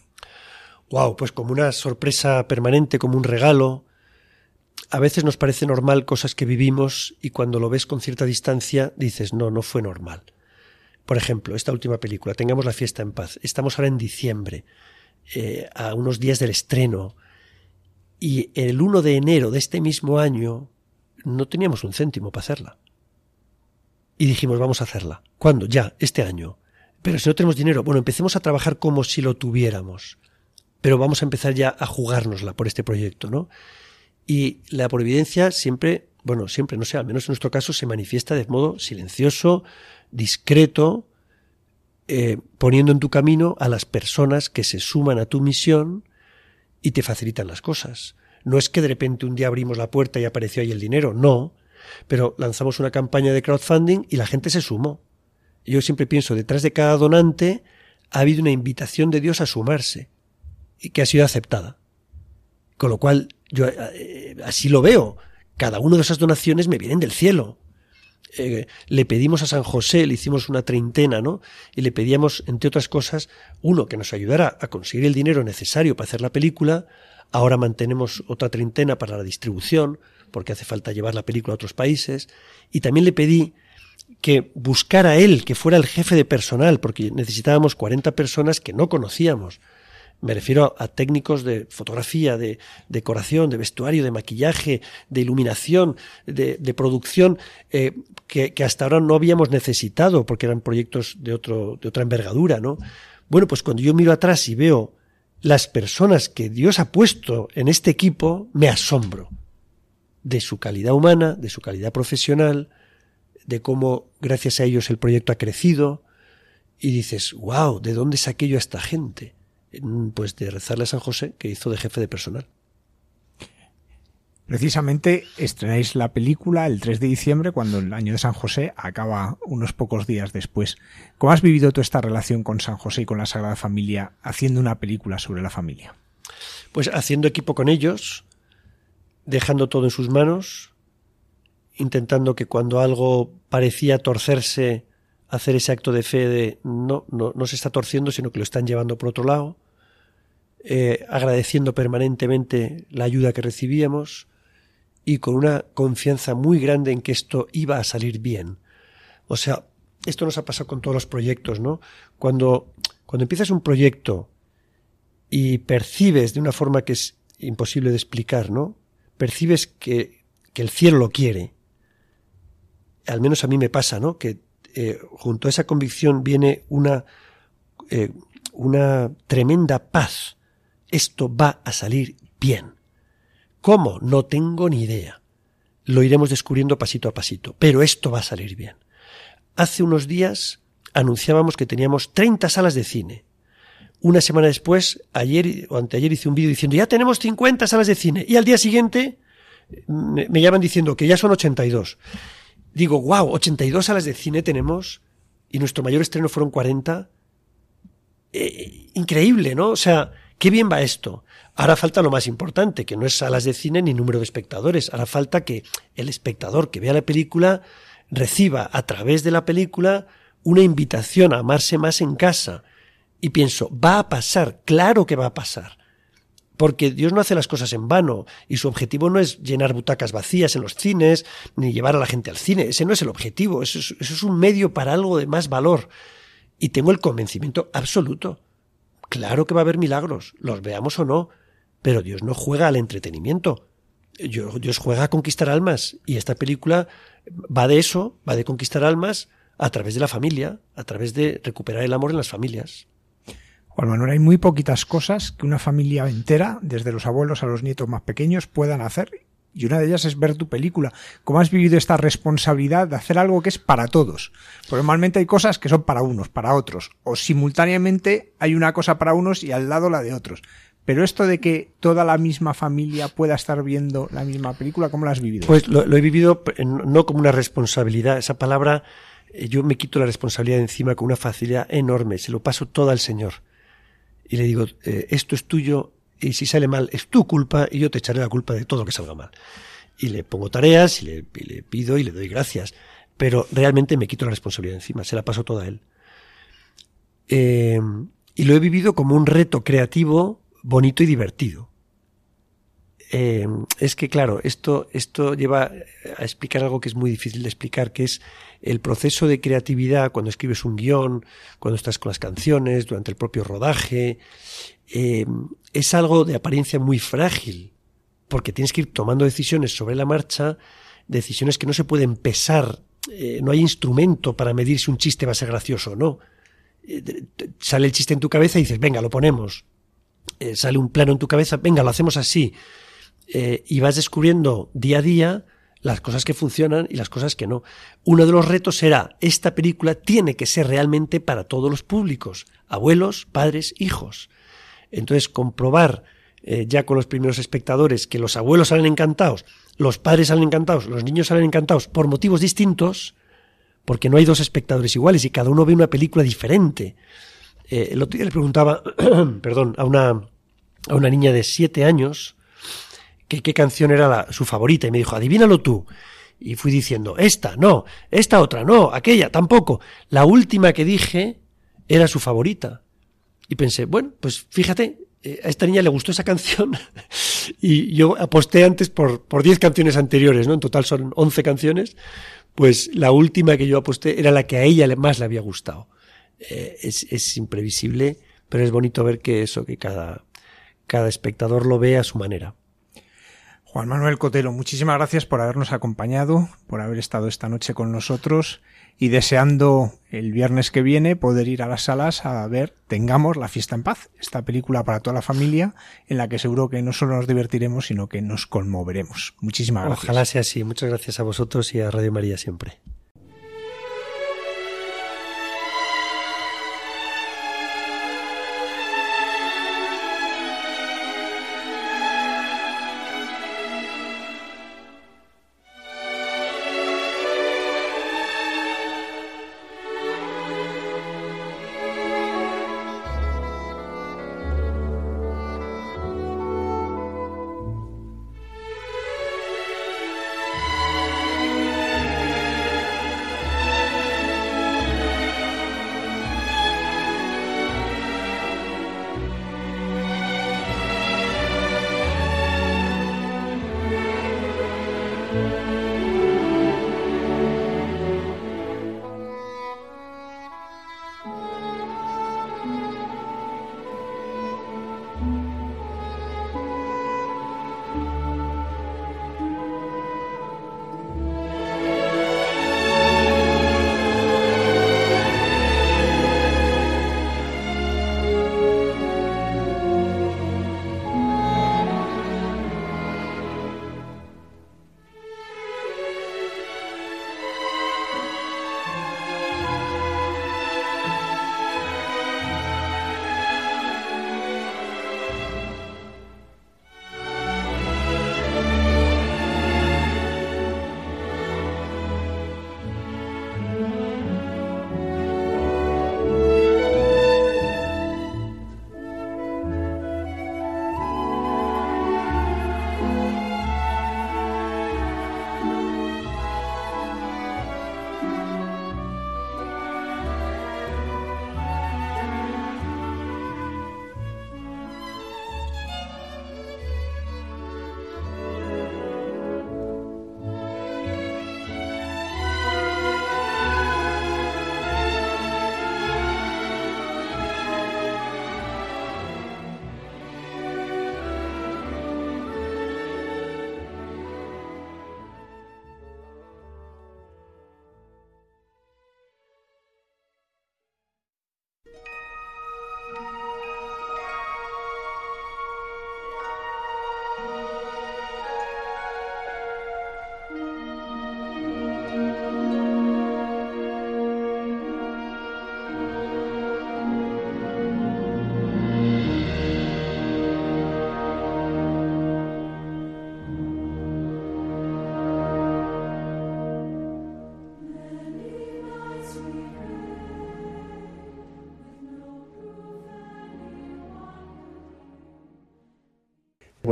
Wow, pues como una sorpresa permanente, como un regalo. A veces nos parece normal cosas que vivimos y cuando lo ves con cierta distancia dices, no, no fue normal. Por ejemplo, esta última película, Tengamos la fiesta en paz. Estamos ahora en diciembre, eh, a unos días del estreno, y el 1 de enero de este mismo año no teníamos un céntimo para hacerla. Y dijimos, vamos a hacerla. ¿Cuándo? Ya, este año. Pero si no tenemos dinero, bueno, empecemos a trabajar como si lo tuviéramos. Pero vamos a empezar ya a jugárnosla por este proyecto, ¿no? Y la providencia siempre, bueno, siempre, no sé, al menos en nuestro caso, se manifiesta de modo silencioso, discreto, eh, poniendo en tu camino a las personas que se suman a tu misión y te facilitan las cosas. No es que de repente un día abrimos la puerta y apareció ahí el dinero, no, pero lanzamos una campaña de crowdfunding y la gente se sumó. Yo siempre pienso, detrás de cada donante ha habido una invitación de Dios a sumarse y que ha sido aceptada. Con lo cual, yo eh, así lo veo. Cada una de esas donaciones me vienen del cielo. Eh, le pedimos a San José, le hicimos una treintena, ¿no? Y le pedíamos, entre otras cosas, uno, que nos ayudara a conseguir el dinero necesario para hacer la película. Ahora mantenemos otra treintena para la distribución, porque hace falta llevar la película a otros países, y también le pedí que buscara él, que fuera el jefe de personal, porque necesitábamos 40 personas que no conocíamos. Me refiero a, técnicos de fotografía, de decoración, de vestuario, de maquillaje, de iluminación, de, producción, eh, que, que, hasta ahora no habíamos necesitado, porque eran proyectos de, otro, de otra envergadura, ¿no? Bueno, pues cuando yo miro atrás y veo las personas que Dios ha puesto en este equipo, me asombro de su calidad humana, de su calidad profesional, de cómo gracias a ellos el proyecto ha crecido, y dices, wow, ¿de dónde saqué yo a esta gente? Pues de rezarle a San José, que hizo de jefe de personal. Precisamente estrenáis la película el 3 de diciembre, cuando el año de San José acaba unos pocos días después. ¿Cómo has vivido tú esta relación con San José y con la Sagrada Familia haciendo una película sobre la familia? Pues haciendo equipo con ellos, dejando todo en sus manos, intentando que cuando algo parecía torcerse, hacer ese acto de fe de no, no, no se está torciendo, sino que lo están llevando por otro lado, eh, agradeciendo permanentemente la ayuda que recibíamos y con una confianza muy grande en que esto iba a salir bien. O sea, esto nos ha pasado con todos los proyectos, ¿no? Cuando, cuando empiezas un proyecto y percibes de una forma que es imposible de explicar, ¿no? Percibes que, que, el cielo lo quiere. Al menos a mí me pasa, ¿no? Que eh, junto a esa convicción viene una, eh, una tremenda paz. Esto va a salir bien. ¿Cómo? No tengo ni idea. Lo iremos descubriendo pasito a pasito, pero esto va a salir bien. Hace unos días anunciábamos que teníamos 30 salas de cine. Una semana después, ayer o anteayer hice un vídeo diciendo ya tenemos 50 salas de cine y al día siguiente me, llaman diciendo que ya son 82. Digo, wow, 82 salas de cine tenemos y nuestro mayor estreno fueron 40. Eh, increíble, ¿no? O sea, qué bien va esto. Ahora falta lo más importante, que no es salas de cine ni número de espectadores. Ahora falta que el espectador que vea la película reciba a través de la película una invitación a amarse más en casa. Y pienso, va a pasar, claro que va a pasar. Porque Dios no hace las cosas en vano y su objetivo no es llenar butacas vacías en los cines ni llevar a la gente al cine. Ese no es el objetivo, eso es, un medio para algo de más valor. Y tengo el convencimiento absoluto. Claro que va a haber milagros, los veamos o no, pero Dios no juega al entretenimiento. Dios juega a conquistar almas y esta película va de eso, va de conquistar almas a través de la familia, a través de recuperar el amor en las familias. Juan Manuel, hay muy poquitas cosas que una familia entera, desde los abuelos a los nietos más pequeños, puedan hacer. Y una de ellas es ver tu película. ¿Cómo has vivido esta responsabilidad de hacer algo que es para todos? Porque normalmente hay cosas que son para unos, para otros. O simultáneamente hay una cosa para unos y al lado la de otros. Pero esto de que toda la misma familia pueda estar viendo la misma película, ¿cómo lo has vivido? Pues lo, he vivido no como una responsabilidad. Esa palabra, eh, yo me quito la responsabilidad encima con una facilidad enorme. Se lo paso todo al Señor. Y le digo, eh, esto es tuyo y si sale mal es tu culpa y yo te echaré la culpa de todo lo que salga mal. Y le pongo tareas y le, pido y le doy gracias. Pero realmente me quito la responsabilidad encima. Se la paso toda a él. Eh, y lo he vivido como un reto creativo bonito y divertido. Eh, es que, claro, esto, esto lleva a explicar algo que es muy difícil de explicar, que es el proceso de creatividad cuando escribes un guion, cuando estás con las canciones, durante el propio rodaje. Eh, es algo de apariencia muy frágil, porque tienes que ir tomando decisiones sobre la marcha, decisiones que no se pueden pesar, eh, no hay instrumento para medir si un chiste va a ser gracioso o no. sale el chiste en tu cabeza y dices, venga, lo ponemos eh, sale un plano en tu cabeza, venga, lo hacemos así, eh, y vas descubriendo día a día las cosas que funcionan y las cosas que no. Uno de los retos será, esta película tiene que ser realmente para todos los públicos, abuelos, padres, hijos. Entonces, comprobar eh, ya con los primeros espectadores que los abuelos salen encantados, los padres salen encantados, los niños salen encantados por motivos distintos, porque no hay dos espectadores iguales y cada uno ve una película diferente. Eh, el otro día le preguntaba, [CLEARS THROAT] perdón, a una, a una niña de siete años que qué canción era su favorita y me dijo, adivínalo tú. Y fui diciendo, esta, no, esta otra, no, aquella, tampoco. La última que dije era su favorita. Y pensé, bueno, pues fíjate, eh, a esta niña le gustó esa canción [LAUGHS] y yo aposté antes por, por 10 canciones anteriores, ¿no? En total son 11 canciones. Pues la última que yo aposté era la que a ella más le había gustado. Eh, es, imprevisible, pero es bonito ver que eso, que cada, cada espectador lo ve a su manera. Juan Manuel Cotelo, muchísimas gracias por habernos acompañado, por haber estado esta noche con nosotros y deseando el viernes que viene poder ir a las salas a ver Tengamos la fiesta en paz, esta película para toda la familia en la que seguro que no solo nos divertiremos, sino que nos conmoveremos. Muchísimas gracias. Ojalá sea así. Muchas gracias a vosotros y a Radio María siempre.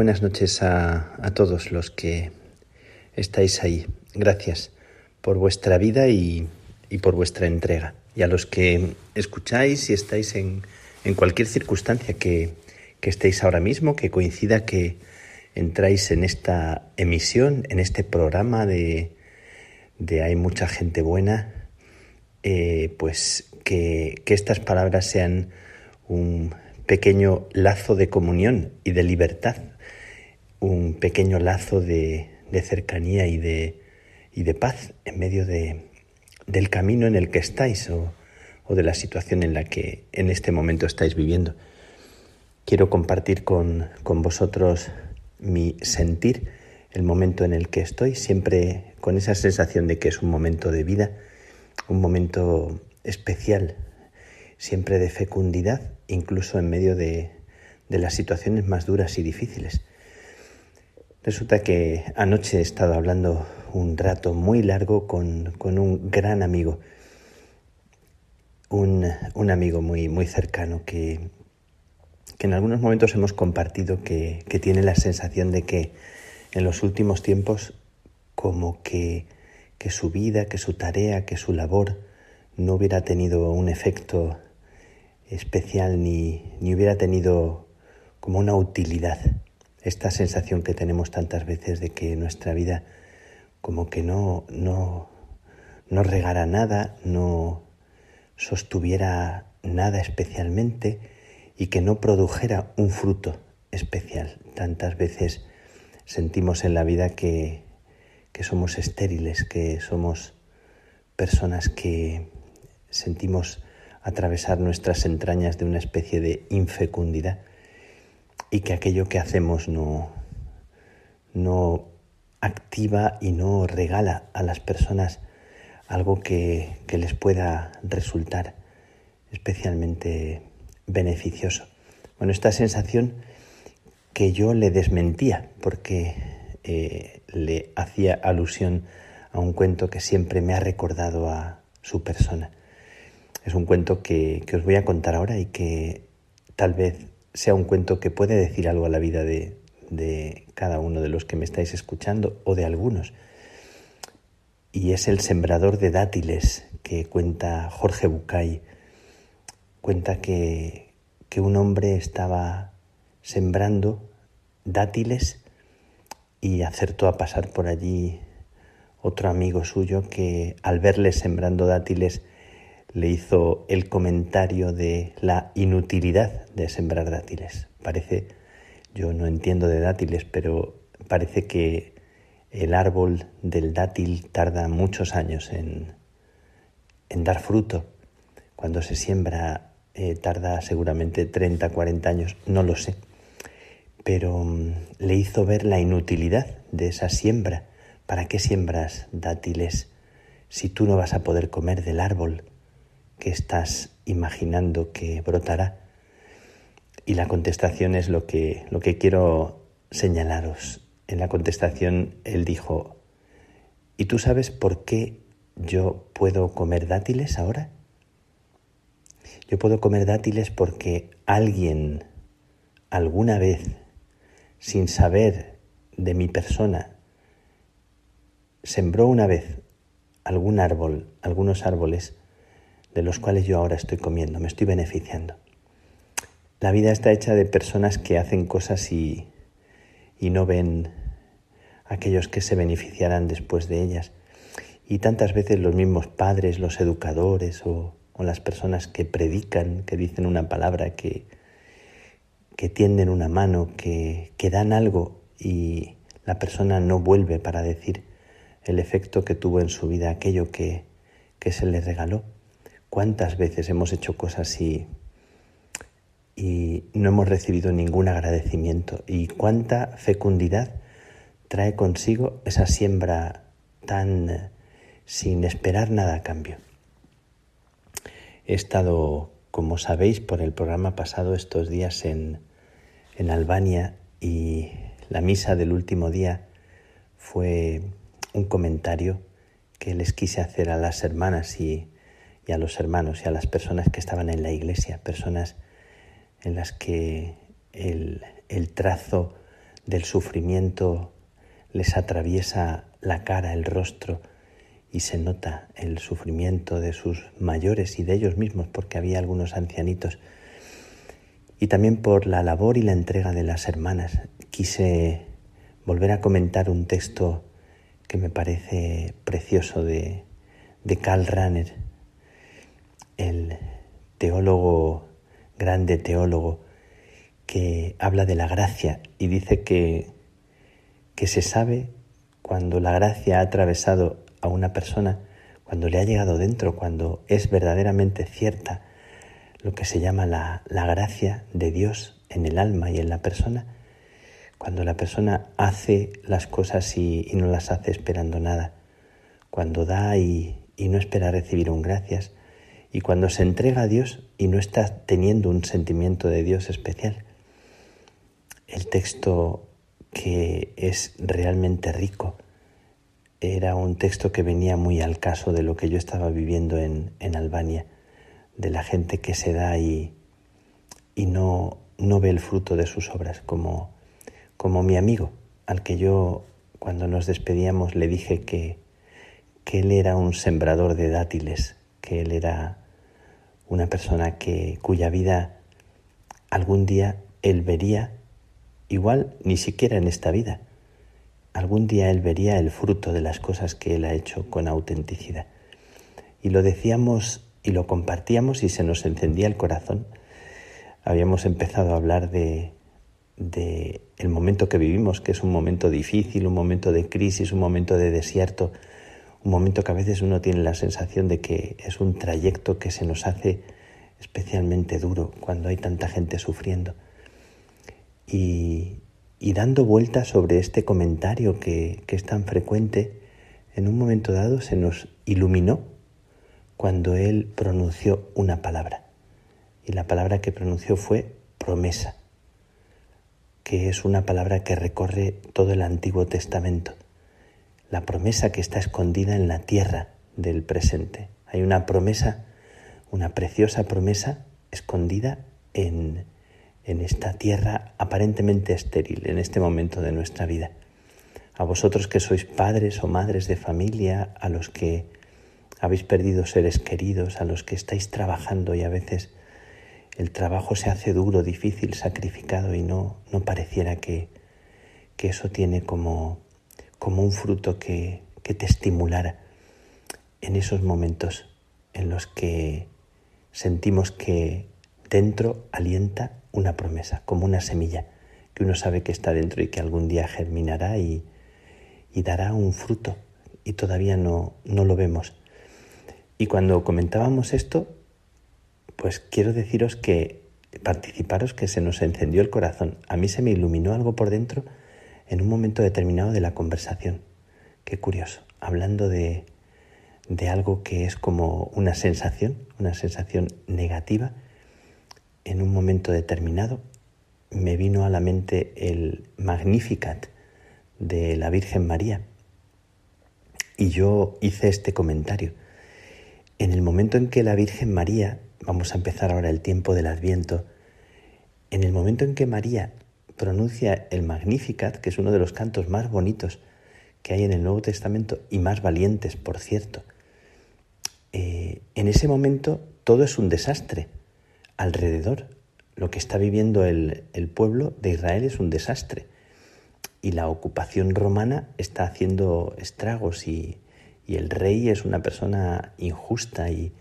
Buenas noches a, todos los que estáis ahí. Gracias por vuestra vida y, por vuestra entrega. Y a los que escucháis y estáis en, cualquier circunstancia que, estéis ahora mismo, que coincida que entráis en esta emisión, en este programa de, de Hay mucha gente buena, eh, pues que estas palabras sean un pequeño lazo de comunión y de libertad, un pequeño lazo de, de cercanía y de, y de, paz en medio de, del camino en el que estáis o, o, de la situación en la que en este momento estáis viviendo. Quiero compartir con, con vosotros mi sentir, el momento en el que estoy, siempre con esa sensación de que es un momento de vida, un momento especial, siempre de fecundidad, incluso en medio de, de las situaciones más duras y difíciles. Resulta que anoche he estado hablando un rato muy largo con, con un gran amigo, un, un, amigo muy, muy cercano que, que en algunos momentos hemos compartido que, que tiene la sensación de que en los últimos tiempos como que, que su vida, que su tarea, que su labor no hubiera tenido un efecto especial ni, ni hubiera tenido como una utilidad. Esta sensación que tenemos tantas veces de que nuestra vida como que no, no, no regara nada, no sostuviera nada especialmente y que no produjera un fruto especial. Tantas veces sentimos en la vida que, que somos estériles, que somos personas que sentimos atravesar nuestras entrañas de una especie de infecundidad y que aquello que hacemos no, no activa y no regala a las personas algo que, que les pueda resultar especialmente beneficioso. Bueno, esta sensación que yo le desmentía porque eh, le hacía alusión a un cuento que siempre me ha recordado a su persona. Es un cuento que, que, os voy a contar ahora y que tal vez sea un cuento que puede decir algo a la vida de, cada uno de los que me estáis escuchando o de algunos. Y es el sembrador de dátiles que cuenta Jorge Bucay. Cuenta que, que un hombre estaba sembrando dátiles y acertó a pasar por allí otro amigo suyo que al verle sembrando dátiles le hizo el comentario de la inutilidad de sembrar dátiles. Parece, yo no entiendo de dátiles, pero parece que el árbol del dátil tarda muchos años en, en dar fruto. Cuando se siembra eh, tarda seguramente 30, 40 años, no lo sé. Pero um, le hizo ver la inutilidad de esa siembra. ¿Para qué siembras dátiles si tú no vas a poder comer del árbol que estás imaginando que brotará? Y la contestación es lo que, lo que quiero señalaros. En la contestación él dijo, ¿y tú sabes por qué yo puedo comer dátiles ahora? Yo puedo comer dátiles porque alguien alguna vez, sin saber de mi persona, sembró una vez algún árbol, algunos árboles de los cuales yo ahora estoy comiendo, me estoy beneficiando. La vida está hecha de personas que hacen cosas y, y no ven aquellos que se beneficiarán después de ellas. Y tantas veces los mismos padres, los educadores o las personas que predican, que dicen una palabra, que, que tienden una mano, que, que dan algo y la persona no vuelve para decir el efecto que tuvo en su vida aquello que, que se le regaló. ¿Cuántas veces hemos hecho cosas y, y no hemos recibido ningún agradecimiento? ¿Y cuánta fecundidad trae consigo esa siembra tan sin esperar nada a cambio? He estado, como sabéis, por el programa pasado estos días en, en Albania y la misa del último día fue un comentario que les quise hacer a las hermanas y, y, a los hermanos y a las personas que estaban en la iglesia, personas en las que el, trazo del sufrimiento les atraviesa la cara, el rostro, y se nota el sufrimiento de sus mayores y de ellos mismos, porque había algunos ancianitos, y también por la labor y la entrega de las hermanas. Quise volver a comentar un texto que me parece precioso de, de Karl Rahner, el teólogo, grande teólogo, que habla de la gracia y dice que, que se sabe cuando la gracia ha atravesado a una persona, cuando le ha llegado dentro, cuando es verdaderamente cierta lo que se llama la, la gracia de Dios en el alma y en la persona, cuando la persona hace las cosas y, no las hace esperando nada, cuando da y, y no espera recibir un gracias, y cuando se entrega a Dios y no está teniendo un sentimiento de Dios especial. El texto que es realmente rico era un texto que venía muy al caso de lo que yo estaba viviendo en, en Albania, de la gente que se da y, y no, no ve el fruto de sus obras, como, como mi amigo, al que yo cuando nos despedíamos le dije que, que él era un sembrador de dátiles, que él era una persona que, cuya vida algún día él vería, igual ni siquiera en esta vida, algún día él vería el fruto de las cosas que él ha hecho con autenticidad. Y lo decíamos y lo compartíamos y se nos encendía el corazón. Habíamos empezado a hablar de, de el momento que vivimos, que es un momento difícil, un momento de crisis, un momento de desierto, un momento que a veces uno tiene la sensación de que es un trayecto que se nos hace especialmente duro cuando hay tanta gente sufriendo. Y, dando vueltas sobre este comentario que, que es tan frecuente, en un momento dado se nos iluminó cuando él pronunció una palabra. Y la palabra que pronunció fue promesa, que es una palabra que recorre todo el Antiguo Testamento la promesa que está escondida en la tierra del presente. Hay una promesa, una preciosa promesa escondida en, en esta tierra aparentemente estéril, en este momento de nuestra vida. A vosotros que sois padres o madres de familia, a los que habéis perdido seres queridos, a los que estáis trabajando y a veces el trabajo se hace duro, difícil, sacrificado y no, no pareciera que, que eso tiene como como un fruto que, te estimulara en esos momentos en los que sentimos que dentro alienta una promesa, como una semilla, que uno sabe que está dentro y que algún día germinará y, dará un fruto y todavía no, no lo vemos. Y cuando comentábamos esto, pues quiero deciros que participaros que se nos encendió el corazón. A mí se me iluminó algo por dentro en un momento determinado de la conversación. Qué curioso, hablando de, de algo que es como una sensación, una sensación negativa, en un momento determinado me vino a la mente el Magnificat de la Virgen María. Y yo hice este comentario. En el momento en que la Virgen María, vamos a empezar ahora el tiempo del Adviento, en el momento en que María pronuncia el Magnificat, que es uno de los cantos más bonitos que hay en el Nuevo Testamento y más valientes, por cierto. Eh, en ese momento todo es un desastre alrededor. Lo que está viviendo el, pueblo de Israel es un desastre. Y la ocupación romana está haciendo estragos y, y el rey es una persona injusta y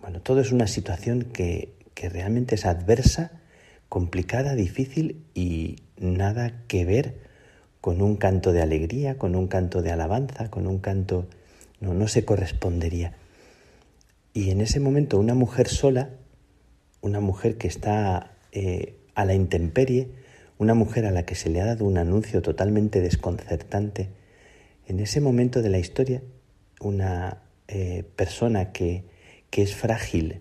bueno, todo es una situación que, que realmente es adversa complicada, difícil y nada que ver con un canto de alegría, con un canto de alabanza, con un canto... No, no se correspondería. Y en ese momento una mujer sola, una mujer que está eh, a la intemperie, una mujer a la que se le ha dado un anuncio totalmente desconcertante, en ese momento de la historia, una eh, persona que, que es frágil,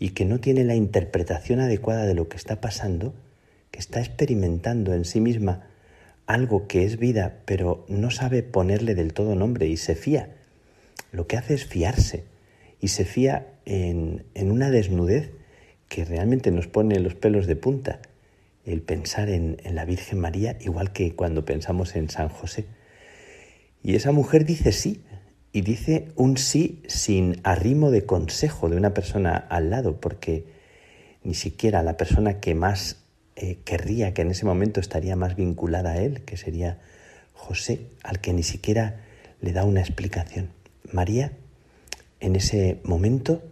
y que no tiene la interpretación adecuada de lo que está pasando, que está experimentando en sí misma algo que es vida, pero no sabe ponerle del todo nombre y se fía. Lo que hace es fiarse y se fía en, en una desnudez que realmente nos pone los pelos de punta, el pensar en, en la Virgen María, igual que cuando pensamos en San José. Y esa mujer dice sí, y dice un sí sin arrimo de consejo de una persona al lado, porque ni siquiera la persona que más eh, querría, que en ese momento estaría más vinculada a él, que sería José, al que ni siquiera le da una explicación. María, en ese momento,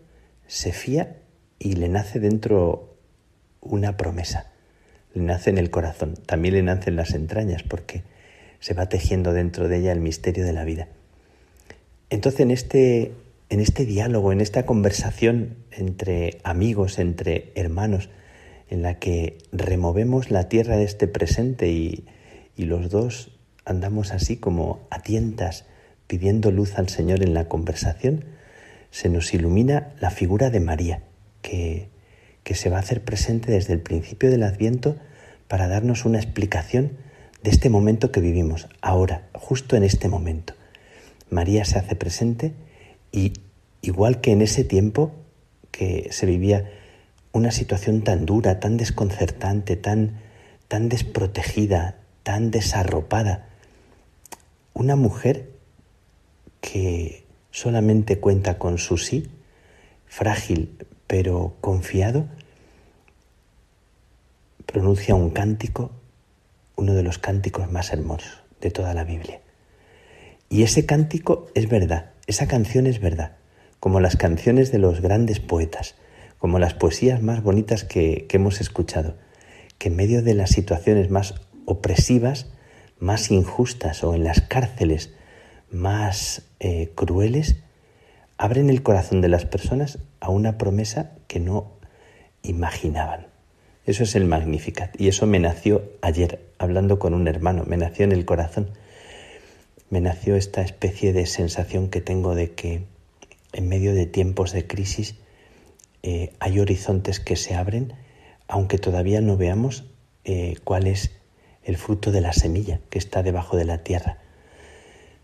se fía y le nace dentro una promesa, le nace en el corazón, también le nace en las entrañas, porque se va tejiendo dentro de ella el misterio de la vida. Entonces, en este, en este diálogo, en esta conversación entre amigos, entre hermanos, en la que removemos la tierra de este presente y, y los dos andamos así como a tientas pidiendo luz al Señor en la conversación, se nos ilumina la figura de María, que, que se va a hacer presente desde el principio del Adviento para darnos una explicación de este momento que vivimos, ahora, justo en este momento. María se hace presente y igual que en ese tiempo que se vivía una situación tan dura, tan desconcertante, tan, tan desprotegida, tan desarropada, una mujer que solamente cuenta con su sí, frágil pero confiado, pronuncia un cántico, uno de los cánticos más hermosos de toda la Biblia. Y ese cántico es verdad, esa canción es verdad, como las canciones de los grandes poetas, como las poesías más bonitas que, hemos escuchado, que en medio de las situaciones más opresivas, más injustas o en las cárceles más eh, crueles, abren el corazón de las personas a una promesa que no imaginaban. Eso es el Magnificat y eso me nació ayer hablando con un hermano, me nació en el corazón me nació esta especie de sensación que tengo de que en medio de tiempos de crisis eh, hay horizontes que se abren, aunque todavía no veamos eh, cuál es el fruto de la semilla que está debajo de la tierra.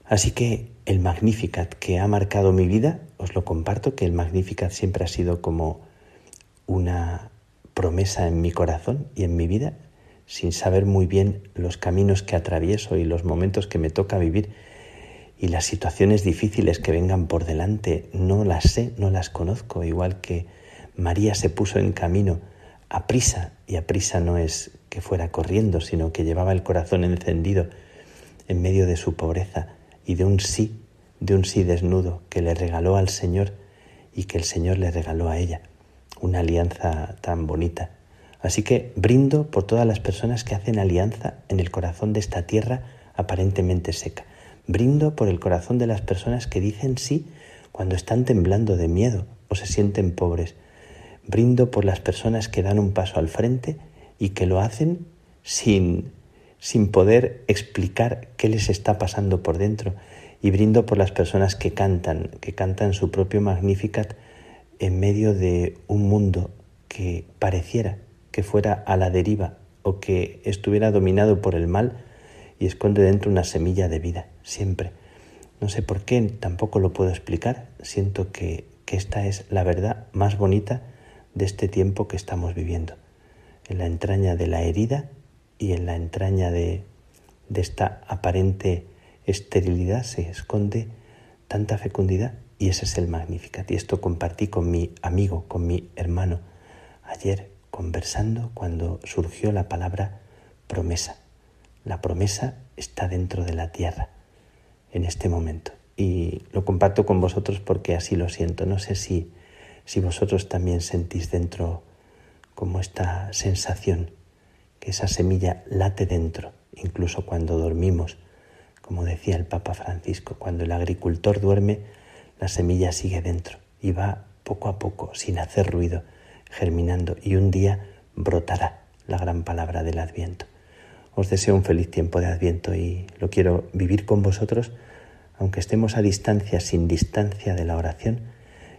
Así que el Magnificat que ha marcado mi vida, os lo comparto, que el Magnificat siempre ha sido como una promesa en mi corazón y en mi vida, sin saber muy bien los caminos que atravieso y los momentos que me toca vivir y las situaciones difíciles que vengan por delante, no las sé, no las conozco, igual que María se puso en camino a prisa, y a prisa no es que fuera corriendo, sino que llevaba el corazón encendido en medio de su pobreza y de un sí, de un sí desnudo que le regaló al Señor y que el Señor le regaló a ella, una alianza tan bonita Así que brindo por todas las personas que hacen alianza en el corazón de esta tierra aparentemente seca. Brindo por el corazón de las personas que dicen sí cuando están temblando de miedo o se sienten pobres. Brindo por las personas que dan un paso al frente y que lo hacen sin, sin poder explicar qué les está pasando por dentro. Y brindo por las personas que cantan, que cantan su propio Magnificat en medio de un mundo que pareciera que fuera a la deriva o que estuviera dominado por el mal y esconde dentro una semilla de vida, siempre. No sé por qué, tampoco lo puedo explicar, siento que, que esta es la verdad más bonita de este tiempo que estamos viviendo. En la entraña de la herida y en la entraña de, de esta aparente esterilidad se esconde tanta fecundidad y ese es el Magnificat. Y esto compartí con mi amigo, con mi hermano ayer conversando cuando surgió la palabra promesa. La promesa está dentro de la tierra en este momento. Y lo comparto con vosotros porque así lo siento. No sé si, si vosotros también sentís dentro como esta sensación, que esa semilla late dentro, incluso cuando dormimos. Como decía el Papa Francisco, cuando el agricultor duerme, la semilla sigue dentro y va poco a poco, sin hacer ruido, germinando y un día brotará la gran palabra del Adviento. Os deseo un feliz tiempo de Adviento y lo quiero vivir con vosotros, aunque estemos a distancia, sin distancia de la oración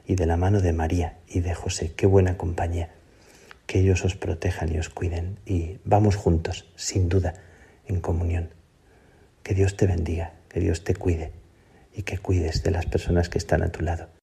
y de la mano de María y de José. Qué buena compañía. Que ellos os protejan y os cuiden y vamos juntos, sin duda, en comunión. Que Dios te bendiga, que Dios te cuide y que cuides de las personas que están a tu lado.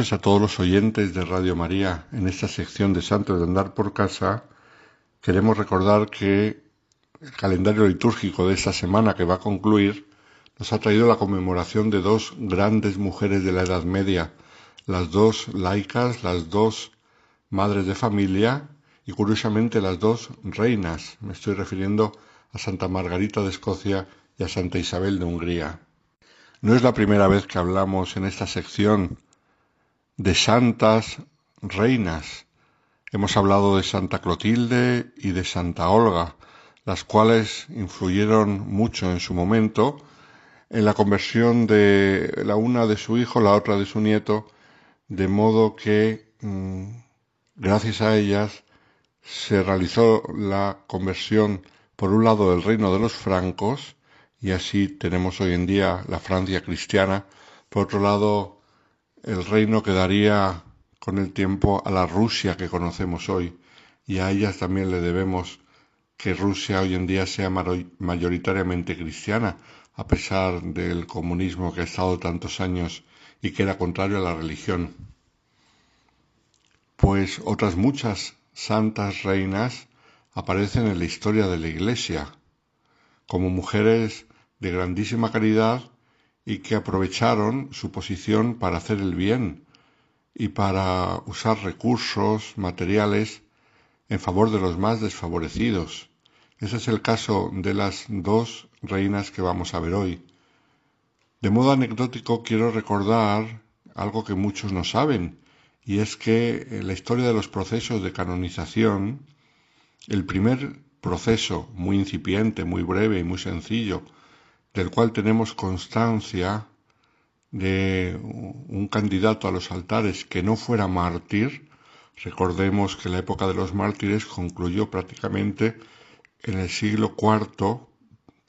A todos los oyentes de Radio María. En esta sección de Santos de Andar por Casa queremos recordar que el calendario litúrgico de esta semana que va a concluir nos ha traído la conmemoración de dos grandes mujeres de la Edad Media, las dos laicas, las dos madres de familia y curiosamente las dos reinas. Me estoy refiriendo a Santa Margarita de Escocia y a Santa Isabel de Hungría. No es la primera vez que hablamos en esta sección de santas reinas. Hemos hablado de Santa Clotilde y de Santa Olga, las cuales influyeron mucho en su momento en la conversión de la una de su hijo, la otra de su nieto, de modo que mm, gracias a ellas se realizó la conversión por un lado del reino de los francos y así tenemos hoy en día la Francia cristiana, por otro lado el reino quedaría con el tiempo a la Rusia que conocemos hoy y a ellas también le debemos que Rusia hoy en día sea mayoritariamente cristiana, a pesar del comunismo que ha estado tantos años y que era contrario a la religión. Pues otras muchas santas reinas aparecen en la historia de la Iglesia, como mujeres de grandísima caridad y que aprovecharon su posición para hacer el bien y para usar recursos materiales en favor de los más desfavorecidos. Ese es el caso de las dos reinas que vamos a ver hoy. De modo anecdótico quiero recordar algo que muchos no saben, y es que en la historia de los procesos de canonización, el primer proceso muy incipiente, muy breve y muy sencillo, del cual tenemos constancia de un candidato a los altares que no fuera mártir, recordemos que la época de los mártires concluyó prácticamente en el siglo IV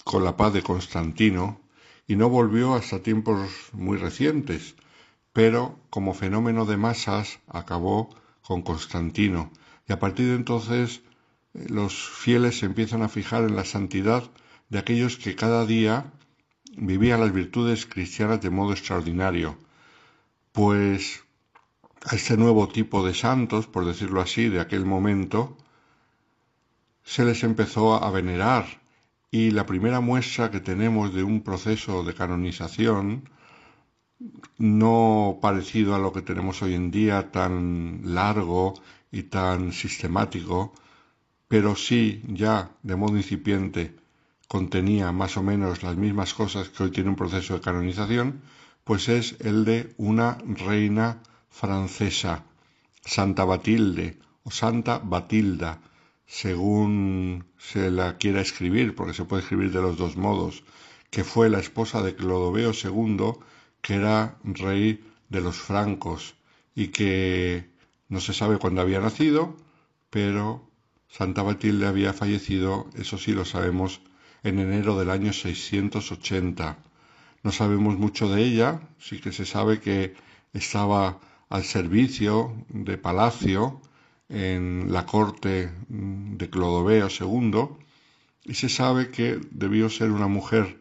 con la paz de Constantino y no volvió hasta tiempos muy recientes, pero como fenómeno de masas acabó con Constantino. Y a partir de entonces eh, los fieles se empiezan a fijar en la santidad de aquellos que cada día vivían las virtudes cristianas de modo extraordinario, pues a este nuevo tipo de santos, por decirlo así, de aquel momento, se les empezó a venerar. Y la primera muestra que tenemos de un proceso de canonización, no parecido a lo que tenemos hoy en día, tan largo y tan sistemático, pero sí ya de modo incipiente contenía más o menos las mismas cosas que hoy tiene un proceso de canonización, pues es el de una reina francesa, Santa Batilde o Santa Batilda, según se la quiera escribir, porque se puede escribir de los dos modos, que fue la esposa de Clodoveo II, que era rey de los francos y que no se sabe cuándo había nacido, pero Santa Batilde había fallecido, eso sí lo sabemos, en enero del año 680. No sabemos mucho de ella, sí que se sabe que estaba al servicio de Palacio en la corte de Clodoveo II y se sabe que debió ser una mujer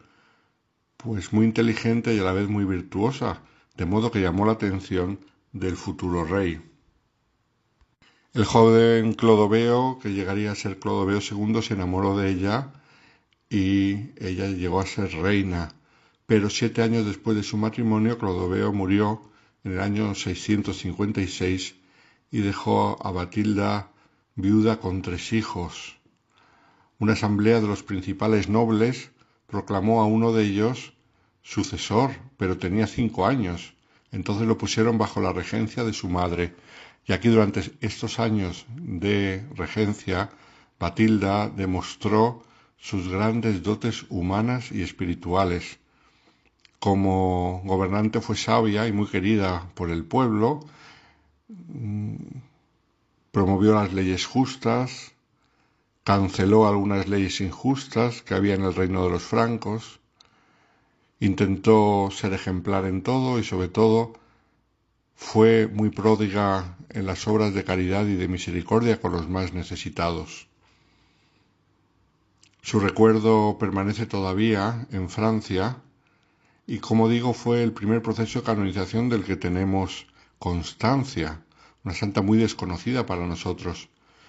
pues muy inteligente y a la vez muy virtuosa, de modo que llamó la atención del futuro rey. El joven Clodoveo, que llegaría a ser Clodoveo II, se enamoró de ella y ella llegó a ser reina, pero siete años después de su matrimonio Clodoveo murió en el año 656 y dejó a Batilda viuda con tres hijos. Una asamblea de los principales nobles proclamó a uno de ellos sucesor, pero tenía cinco años. Entonces lo pusieron bajo la regencia de su madre. Y aquí durante estos años de regencia, Batilda demostró sus grandes dotes humanas y espirituales. Como gobernante fue sabia y muy querida por el pueblo, mm, promovió las leyes justas, canceló algunas leyes injustas que había en el reino de los francos, intentó ser ejemplar en todo y sobre todo fue muy pródiga en las obras de caridad y de misericordia con los más necesitados. Su recuerdo permanece todavía en Francia y como digo fue el primer proceso de canonización del que tenemos constancia, una santa muy desconocida para nosotros.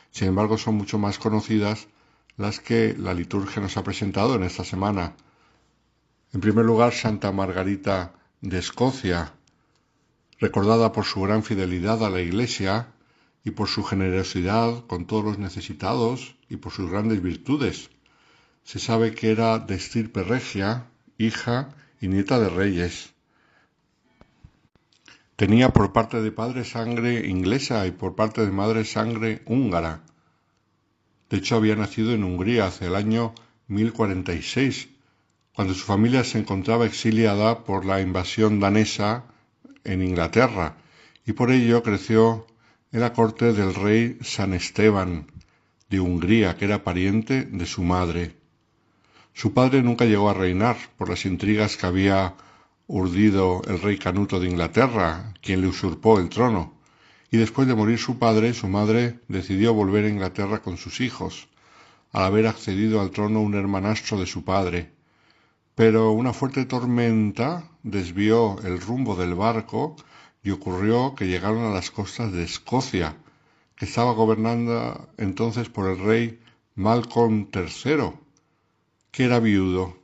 Sin embargo, son mucho más conocidas las que la liturgia nos ha presentado en esta semana. En primer lugar, Santa Margarita de Escocia, recordada por su gran fidelidad a la Iglesia y por su generosidad con todos los necesitados y por sus grandes virtudes. Se sabe que era de estirpe regia, hija y nieta de reyes. Tenía por parte de padre sangre inglesa y por parte de madre sangre húngara. De hecho, había nacido en Hungría hacia el año 1046, cuando su familia se encontraba exiliada por la invasión danesa en Inglaterra, y por ello creció en la corte del rey San Esteban de Hungría, que era pariente de su madre. Su padre nunca llegó a reinar por las intrigas que había urdido el rey Canuto de Inglaterra, quien le usurpó el trono y después de morir su padre, su madre decidió volver a Inglaterra con sus hijos, al haber accedido al trono un hermanastro de su padre. Pero una fuerte tormenta desvió el rumbo del barco y ocurrió que llegaron a las costas de Escocia, que estaba gobernada entonces por el rey Malcolm III, que era viudo,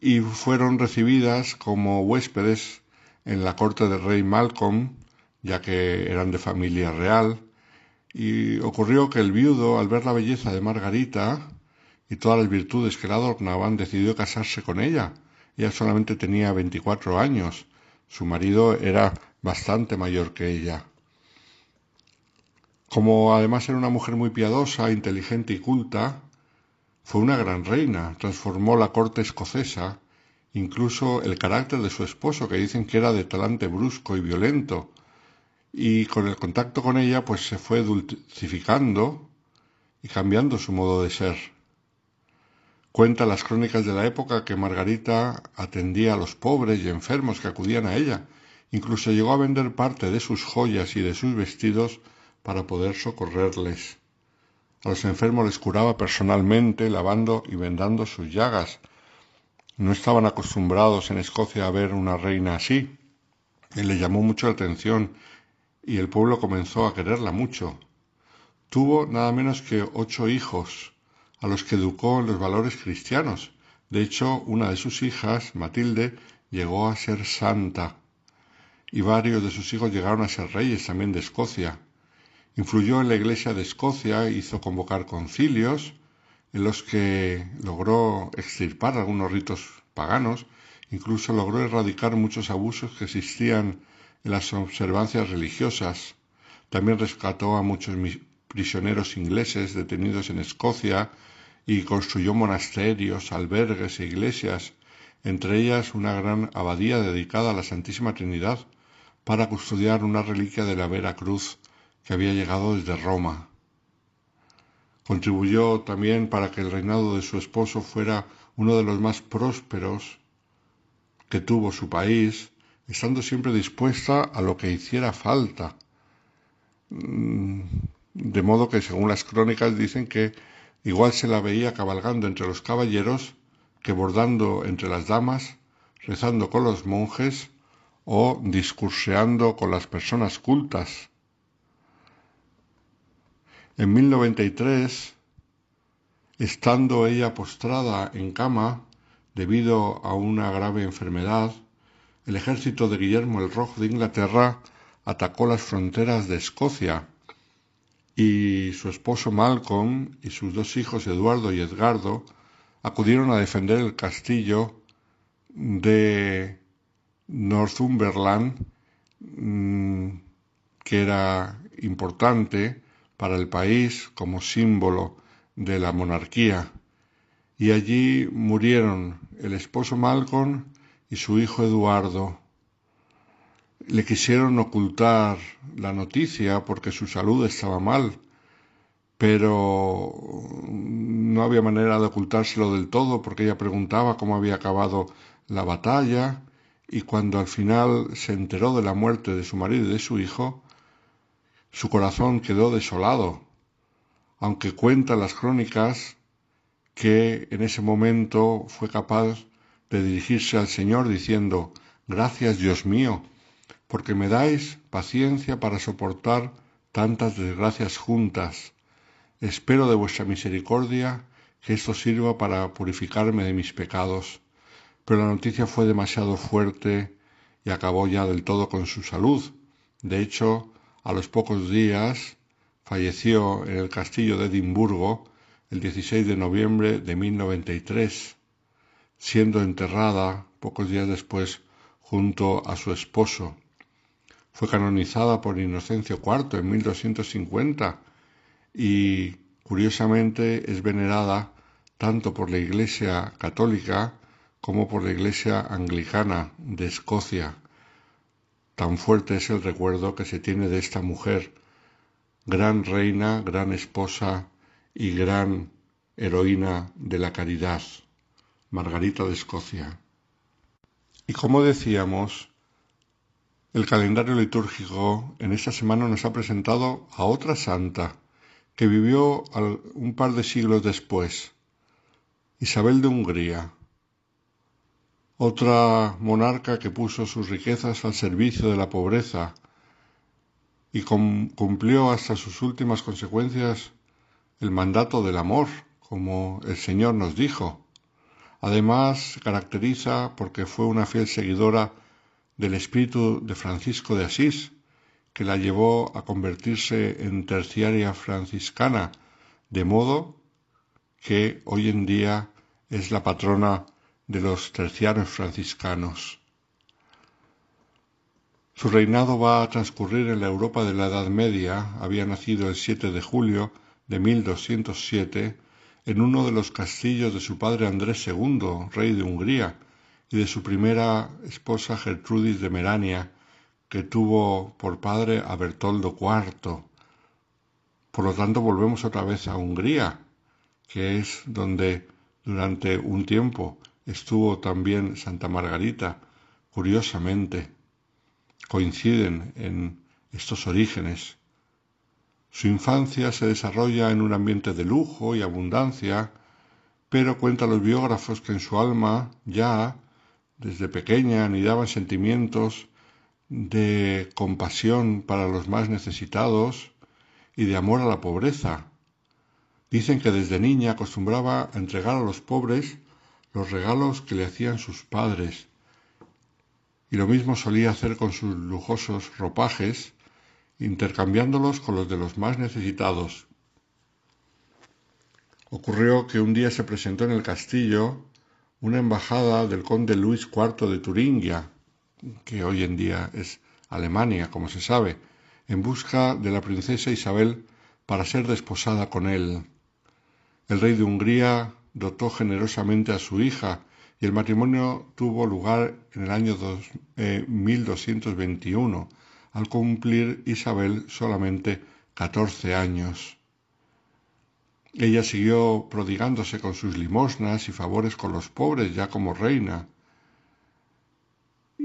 y fueron recibidas como huéspedes en la corte del rey Malcolm ya que eran de familia real, y ocurrió que el viudo, al ver la belleza de Margarita y todas las virtudes que la adornaban, decidió casarse con ella. Ella solamente tenía veinticuatro años, su marido era bastante mayor que ella. Como además era una mujer muy piadosa, inteligente y culta, fue una gran reina, transformó la corte escocesa, incluso el carácter de su esposo, que dicen que era de talante brusco y violento, y con el contacto con ella pues se fue dulcificando y cambiando su modo de ser. Cuenta las crónicas de la época que Margarita atendía a los pobres y enfermos que acudían a ella, incluso llegó a vender parte de sus joyas y de sus vestidos para poder socorrerles. A los enfermos les curaba personalmente, lavando y vendando sus llagas. No estaban acostumbrados en Escocia a ver una reina así, y le llamó mucho la atención y el pueblo comenzó a quererla mucho. Tuvo nada menos que ocho hijos, a los que educó en los valores cristianos. De hecho, una de sus hijas, Matilde, llegó a ser santa, y varios de sus hijos llegaron a ser reyes también de Escocia. Influyó en la Iglesia de Escocia, hizo convocar concilios, en los que logró extirpar algunos ritos paganos, incluso logró erradicar muchos abusos que existían en las observancias religiosas. También rescató a muchos prisioneros ingleses detenidos en Escocia y construyó monasterios, albergues e iglesias, entre ellas una gran abadía dedicada a la Santísima Trinidad para custodiar una reliquia de la Vera Cruz que había llegado desde Roma. Contribuyó también para que el reinado de su esposo fuera uno de los más prósperos que tuvo su país, estando siempre dispuesta a lo que hiciera falta. Mm, de modo que, según las crónicas, dicen que igual se la veía cabalgando entre los caballeros que bordando entre las damas, rezando con los monjes o discurseando con las personas cultas. En 1093, estando ella postrada en cama debido a una grave enfermedad, el ejército de Guillermo el Rojo de Inglaterra atacó las fronteras de Escocia y su esposo Malcolm y sus dos hijos Eduardo y Edgardo acudieron a defender el castillo de Northumberland, mm, que era importante para el país como símbolo de la monarquía. Y allí murieron el esposo Malcolm y su hijo Eduardo. Le quisieron ocultar la noticia porque su salud estaba mal, pero no había manera de ocultárselo del todo porque ella preguntaba cómo había acabado la batalla y cuando al final se enteró de la muerte de su marido y de su hijo, su corazón quedó desolado, aunque cuentan las crónicas que en ese momento fue capaz de dirigirse al Señor diciendo, Gracias Dios mío, porque me dais paciencia para soportar tantas desgracias juntas. Espero de vuestra misericordia que esto sirva para purificarme de mis pecados. Pero la noticia fue demasiado fuerte y acabó ya del todo con su salud. De hecho, a los pocos días falleció en el castillo de Edimburgo el 16 de noviembre de 1093, siendo enterrada pocos días después junto a su esposo. Fue canonizada por Inocencio IV en 1250 y curiosamente es venerada tanto por la Iglesia católica como por la Iglesia anglicana de Escocia. Tan fuerte es el recuerdo que se tiene de esta mujer, gran reina, gran esposa y gran heroína de la caridad, Margarita de Escocia. Y como decíamos, el calendario litúrgico en esta semana nos ha presentado a otra santa que vivió un par de siglos después, Isabel de Hungría, otra monarca que puso sus riquezas al servicio de la pobreza y cumplió hasta sus últimas consecuencias el mandato del amor, como el Señor nos dijo. Además, se caracteriza porque fue una fiel seguidora del espíritu de Francisco de Asís, que la llevó a convertirse en terciaria franciscana, de modo que hoy en día es la patrona de los tercianos franciscanos. Su reinado va a transcurrir en la Europa de la Edad Media, había nacido el 7 de julio de 1207 en uno de los castillos de su padre Andrés II, rey de Hungría, y de su primera esposa Gertrudis de Merania, que tuvo por padre a Bertoldo IV. Por lo tanto, volvemos otra vez a Hungría, que es donde durante un tiempo estuvo también Santa Margarita. Curiosamente, coinciden en estos orígenes. Su infancia se desarrolla en un ambiente de lujo y abundancia, pero cuenta los biógrafos que en su alma ya, desde pequeña, anidaban sentimientos de compasión para los más necesitados y de amor a la pobreza. Dicen que desde niña acostumbraba a entregar a los pobres los regalos que le hacían sus padres, y lo mismo solía hacer con sus lujosos ropajes intercambiándolos con los de los más necesitados. Ocurrió que un día se presentó en el castillo una embajada del conde Luis IV de Turingia, que hoy en día es Alemania, como se sabe, en busca de la princesa Isabel para ser desposada con él. El rey de Hungría dotó generosamente a su hija y el matrimonio tuvo lugar en el año 1221, al cumplir Isabel solamente catorce años. Ella siguió prodigándose con sus limosnas y favores con los pobres ya como reina.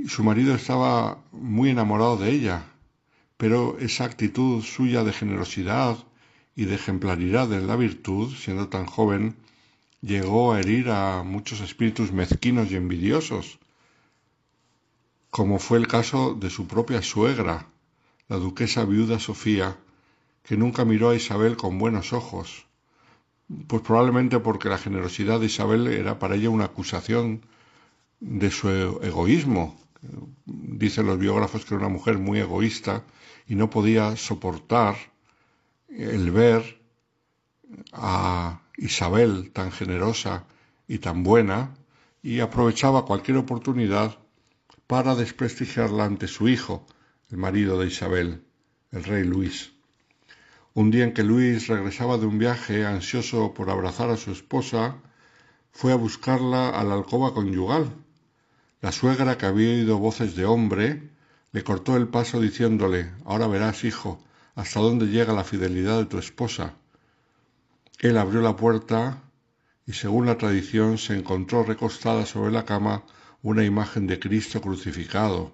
Su marido estaba muy enamorado de ella, pero esa actitud suya de generosidad y de ejemplaridad en la virtud, siendo tan joven, llegó a herir a muchos espíritus mezquinos y envidiosos, como fue el caso de su propia suegra, la duquesa viuda Sofía, que nunca miró a Isabel con buenos ojos, pues probablemente porque la generosidad de Isabel era para ella una acusación de su egoísmo. Dicen los biógrafos que era una mujer muy egoísta y no podía soportar el ver a Isabel tan generosa y tan buena y aprovechaba cualquier oportunidad para desprestigiarla ante su hijo, el marido de Isabel, el rey Luis. Un día en que Luis regresaba de un viaje ansioso por abrazar a su esposa, fue a buscarla a la alcoba conyugal. La suegra, que había oído voces de hombre, le cortó el paso diciéndole Ahora verás, hijo, hasta dónde llega la fidelidad de tu esposa. Él abrió la puerta y, según la tradición, se encontró recostada sobre la cama una imagen de Cristo crucificado.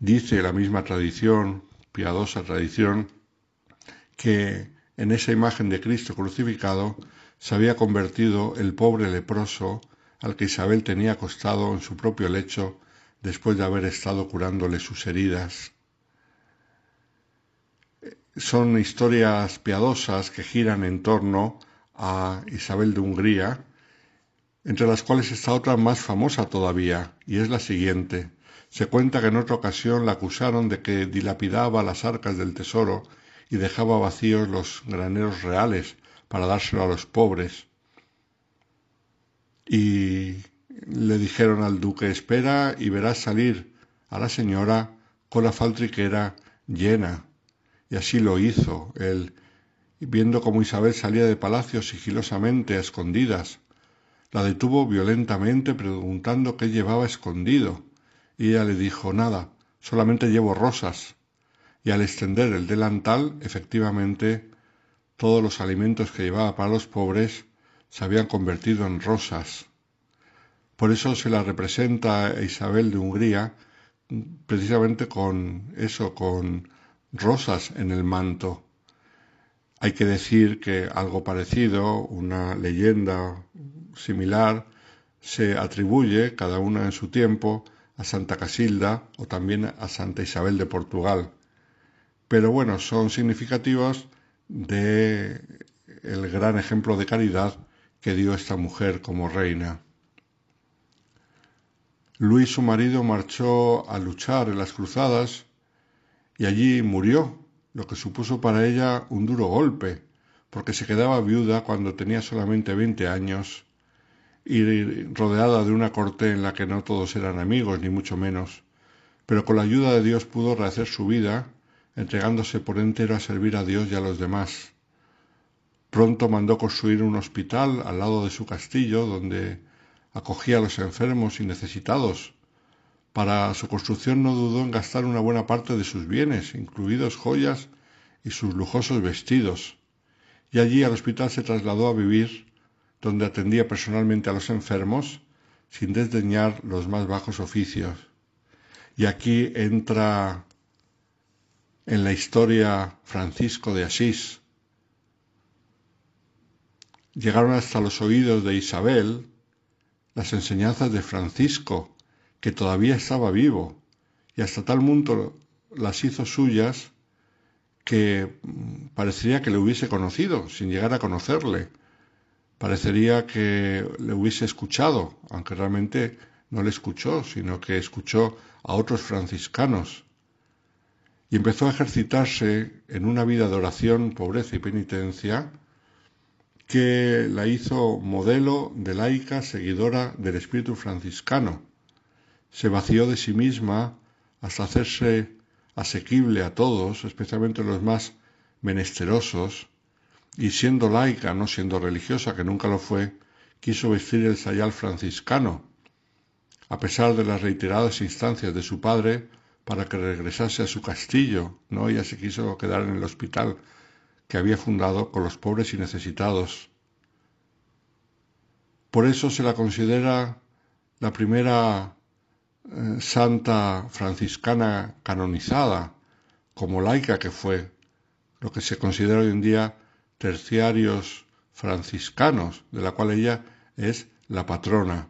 Dice la misma tradición, piadosa tradición, que en esa imagen de Cristo crucificado se había convertido el pobre leproso al que Isabel tenía acostado en su propio lecho después de haber estado curándole sus heridas. Son historias piadosas que giran en torno a Isabel de Hungría, entre las cuales está otra más famosa todavía, y es la siguiente. Se cuenta que en otra ocasión la acusaron de que dilapidaba las arcas del tesoro y dejaba vacíos los graneros reales para dárselo a los pobres. Y le dijeron al duque, espera y verás salir a la señora con la faltriquera llena. Y así lo hizo él, viendo cómo Isabel salía de palacio sigilosamente a escondidas. La detuvo violentamente preguntando qué llevaba escondido, y ella le dijo nada, solamente llevo rosas. Y al extender el delantal, efectivamente, todos los alimentos que llevaba para los pobres se habían convertido en rosas. Por eso se la representa Isabel de Hungría precisamente con eso, con rosas en el manto. Hay que decir que algo parecido, una leyenda similar, se atribuye, cada una en su tiempo, a Santa Casilda o también a Santa Isabel de Portugal. Pero bueno, son significativos de el gran ejemplo de caridad que dio esta mujer como reina. Luis, su marido, marchó a luchar en las cruzadas y allí murió, lo que supuso para ella un duro golpe, porque se quedaba viuda cuando tenía solamente veinte años y rodeada de una corte en la que no todos eran amigos, ni mucho menos, pero con la ayuda de Dios pudo rehacer su vida, entregándose por entero a servir a Dios y a los demás. Pronto mandó construir un hospital al lado de su castillo, donde acogía a los enfermos y necesitados. Para su construcción no dudó en gastar una buena parte de sus bienes, incluidos joyas y sus lujosos vestidos, y allí al hospital se trasladó a vivir, donde atendía personalmente a los enfermos, sin desdeñar los más bajos oficios. Y aquí entra en la historia Francisco de Asís. Llegaron hasta los oídos de Isabel las enseñanzas de Francisco, que todavía estaba vivo, y hasta tal punto las hizo suyas que mm, parecería que le hubiese conocido, sin llegar a conocerle. Parecería que le hubiese escuchado, aunque realmente no le escuchó, sino que escuchó a otros franciscanos. Y empezó a ejercitarse en una vida de oración, pobreza y penitencia, que la hizo modelo de laica seguidora del espíritu franciscano. Se vació de sí misma hasta hacerse asequible a todos, especialmente los más menesterosos, y siendo laica, no siendo religiosa, que nunca lo fue, quiso vestir el sayal franciscano, a pesar de las reiteradas instancias de su padre para que regresase a su castillo, no ella se quiso quedar en el hospital que había fundado con los pobres y necesitados. Por eso se la considera la primera santa franciscana canonizada, como laica que fue, lo que se considera hoy en día terciarios franciscanos, de la cual ella es la patrona.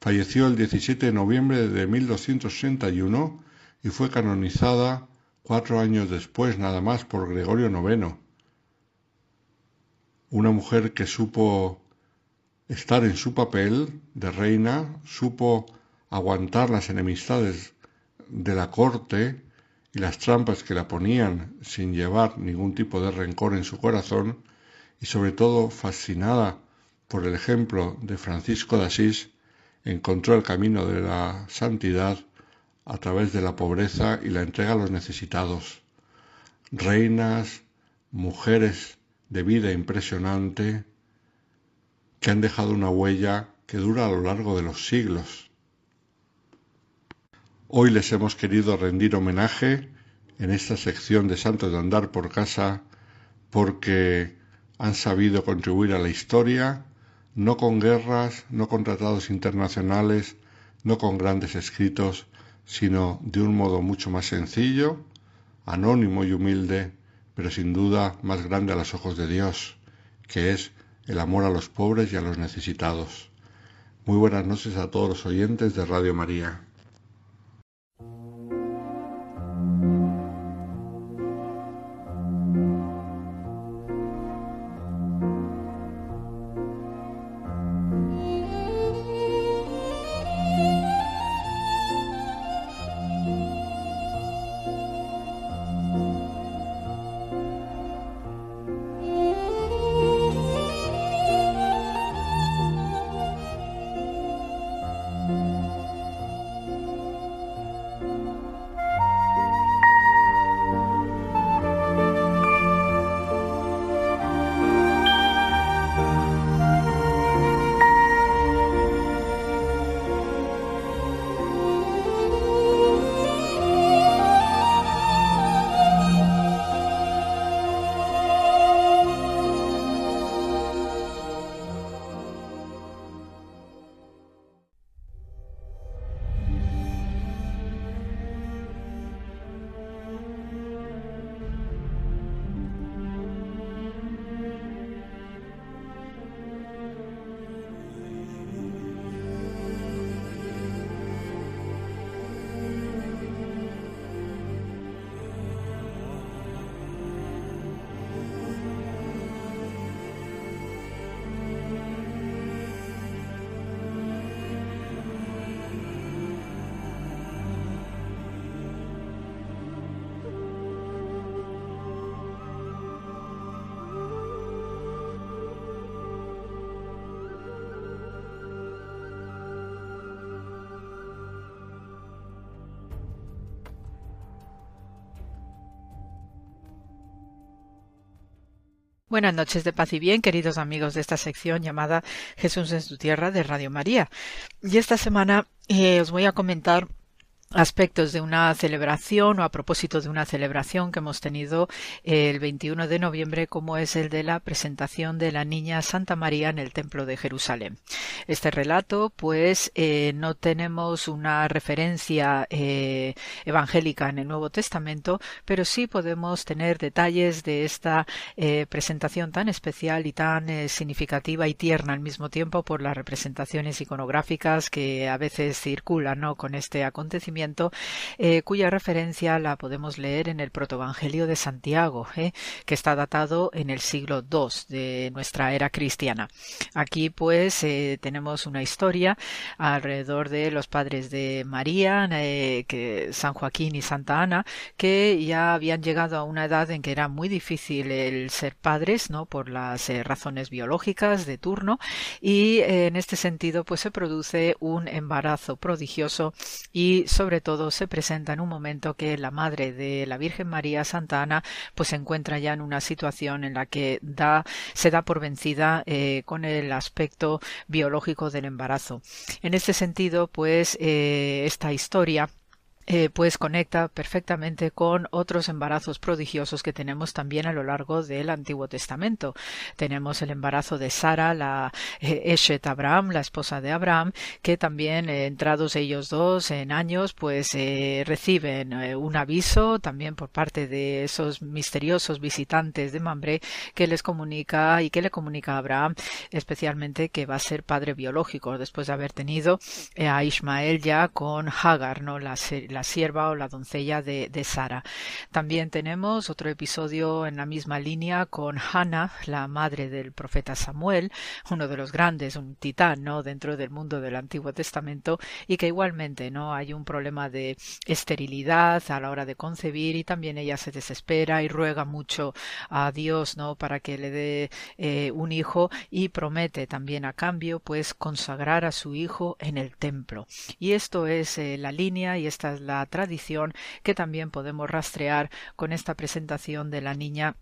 Falleció el 17 de noviembre de 1261 y fue canonizada cuatro años después nada más por Gregorio IX. Una mujer que supo estar en su papel de reina, supo aguantar las enemistades de la corte y las trampas que la ponían sin llevar ningún tipo de rencor en su corazón, y sobre todo fascinada por el ejemplo de Francisco de Asís, encontró el camino de la santidad a través de la pobreza y la entrega a los necesitados. Reinas, mujeres de vida impresionante, que han dejado una huella que dura a lo largo de los siglos. Hoy les hemos querido rendir homenaje en esta sección de Santos de Andar por Casa porque han sabido contribuir a la historia, no con guerras, no con tratados internacionales, no con grandes escritos, sino de un modo mucho más sencillo, anónimo y humilde, pero sin duda más grande a los ojos de Dios, que es el amor a los pobres y a los necesitados. Muy buenas noches a todos los oyentes de Radio María. Buenas noches de paz y bien, queridos amigos de esta sección llamada Jesús en su tierra de Radio María. Y esta semana eh, os voy a comentar aspectos de una celebración o a propósito de una celebración que hemos tenido el 21 de noviembre como es el de la presentación de la niña Santa María en el Templo de Jerusalén. Este relato pues eh, no tenemos una referencia eh, evangélica en el Nuevo Testamento pero sí podemos tener detalles de esta eh, presentación tan especial y tan significativa y tierna al mismo tiempo por las representaciones iconográficas que a veces circulan con este acontecimiento eh, cuya referencia la podemos leer en el Protoevangelio de Santiago, eh, que está datado en el siglo II de nuestra era cristiana. Aquí, pues, eh, tenemos una historia alrededor de los padres de María, que San Joaquín y Santa Ana, que ya habían llegado a una edad en que era muy difícil el ser padres, ¿no? Por las razones biológicas de turno, y en este sentido, pues se produce un embarazo prodigioso y sobre todo se presenta en un momento que la madre de la Virgen María Santa Ana pues se encuentra ya en una situación en la que da, se da por vencida eh, con el aspecto biológico del embarazo. En este sentido, pues eh, esta historia eh, pues conecta perfectamente con otros embarazos prodigiosos que tenemos también a lo largo del Antiguo Testamento. Tenemos el embarazo de Sara, la eh, Eshet Abraham, la esposa de Abraham, que también, eh, entrados ellos dos en años, pues reciben un aviso también por parte de esos misteriosos visitantes de Mambre que les comunica y que le comunica a Abraham especialmente que va a ser padre biológico después de haber tenido a Ismael ya con Hagar, ¿no? La, la sierva o la doncella de, Sara. También tenemos otro episodio en la misma línea con Hannah, la madre del profeta Samuel, uno de los grandes, un titán, ¿no? Dentro del mundo del Antiguo Testamento y que igualmente, ¿no? Hay un problema de esterilidad a la hora de concebir y también ella se desespera y ruega mucho a Dios, ¿no? Para que le dé eh, un hijo y promete también a cambio, pues, consagrar a su hijo en el templo. Y esto es eh, la línea y esta es la tradición que también podemos rastrear con esta presentación de la niña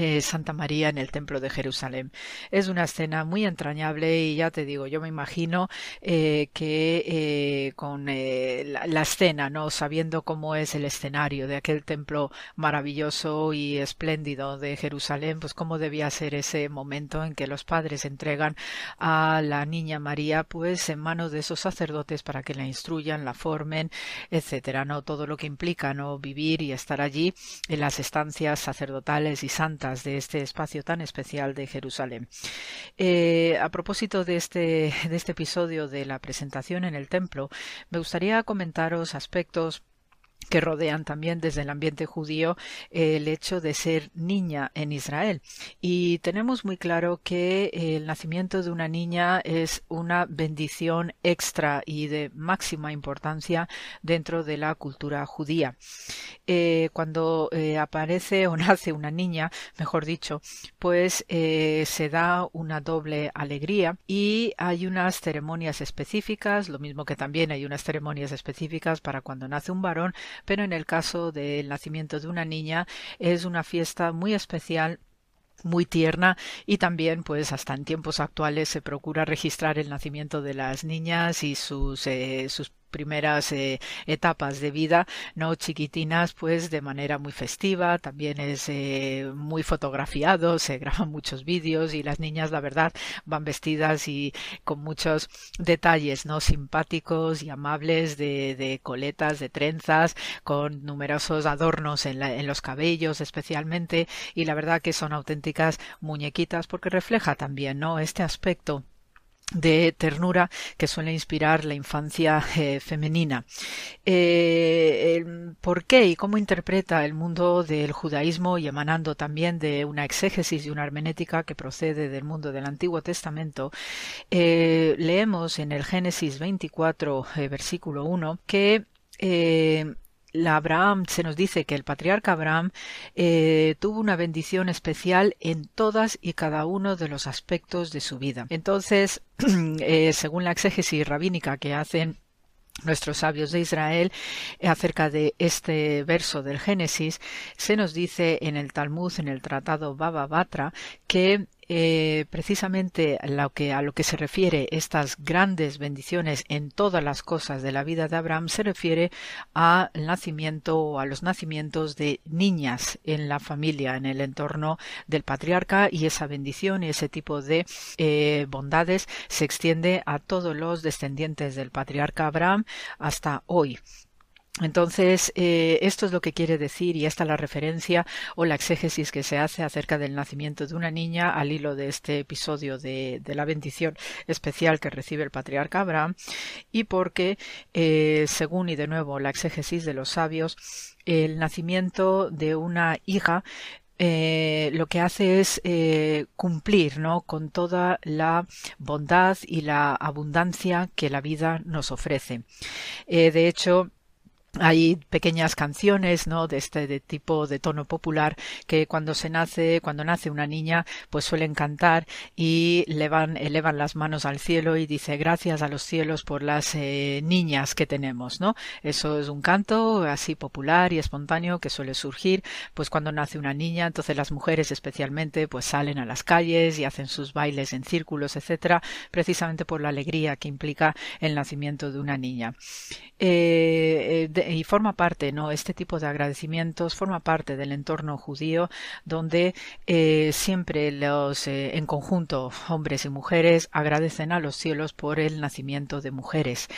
eh, Santa María en el Templo de Jerusalén. Es una escena muy entrañable y ya te digo, yo me imagino eh, que eh, con la, escena, no sabiendo cómo es el escenario de aquel templo maravilloso y espléndido de Jerusalén, pues cómo debía ser ese momento en que los padres entregan a la niña María, pues en manos de esos sacerdotes para que la instruyan, la formen, etcétera, no todo lo que implica no vivir y estar allí en las estancias sacerdotales y santas de este espacio tan especial de Jerusalén. Eh, a propósito de este, de este episodio de la presentación en el templo, me gustaría comentaros aspectos que rodean también desde el ambiente judío el hecho de ser niña en Israel. Y tenemos muy claro que el nacimiento de una niña es una bendición extra y de máxima importancia dentro de la cultura judía. Eh, cuando eh, aparece o [LAUGHS] nace una niña, mejor dicho, pues eh, se da una doble alegría y hay unas ceremonias específicas, lo mismo que también hay unas ceremonias específicas para cuando nace un varón, pero en el caso del nacimiento de una niña es una fiesta muy especial muy tierna y también pues hasta en tiempos actuales se procura registrar el nacimiento de las niñas y sus, eh, sus primeras eh, etapas de vida, no chiquitinas, pues de manera muy festiva, también es eh, muy fotografiado, se graban muchos vídeos y las niñas, la verdad, van vestidas y con muchos detalles, no simpáticos y amables de, coletas, de trenzas, con numerosos adornos en, en los cabellos especialmente y la verdad que son auténticas muñequitas porque refleja también, ¿no? Este aspecto de ternura que suele inspirar la infancia eh, femenina. Eh, ¿Por qué y cómo interpreta el mundo del judaísmo y emanando también de una exégesis y una hermenética que procede del mundo del Antiguo Testamento? Eh, leemos en el Génesis 24, versículo 1, que la Abraham se nos dice que el patriarca Abraham eh, tuvo una bendición especial en todas y cada uno de los aspectos de su vida. Entonces, [CLEARS THROAT] eh, según la exégesis rabínica que hacen nuestros sabios de Israel acerca de este verso del Génesis, se nos dice en el Talmud, en el tratado Baba Batra, que eh, precisamente lo que, a lo que se refiere estas grandes bendiciones en todas las cosas de la vida de Abraham se refiere al nacimiento o a los nacimientos de niñas en la familia, en el entorno del patriarca y esa bendición y ese tipo de eh, bondades se extiende a todos los descendientes del patriarca Abraham hasta hoy. Entonces, eh, esto es lo que quiere decir y esta es la referencia o la exégesis que se hace acerca del nacimiento de una niña al hilo de este episodio de, la bendición especial que recibe el patriarca Abraham y porque, eh, según y de nuevo la exégesis de los sabios, el nacimiento de una hija eh, lo que hace es cumplir ¿no? con toda la bondad y la abundancia que la vida nos ofrece. de hecho, hay pequeñas canciones no de este de tipo de tono popular que cuando se nace cuando nace una niña pues suelen cantar y elevan elevan las manos al cielo y dice gracias a los cielos por las eh, niñas que tenemos no eso es un canto así popular y espontáneo que suele surgir pues cuando nace una niña. Entonces las mujeres especialmente pues salen a las calles y hacen sus bailes en círculos etcétera precisamente por la alegría que implica el nacimiento de una niña. Eh, eh, y forma parte, ¿no? Este tipo de agradecimientos forma parte del entorno judío donde eh, siempre los eh, en conjunto hombres y mujeres agradecen a los cielos por el nacimiento de mujeres,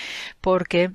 porque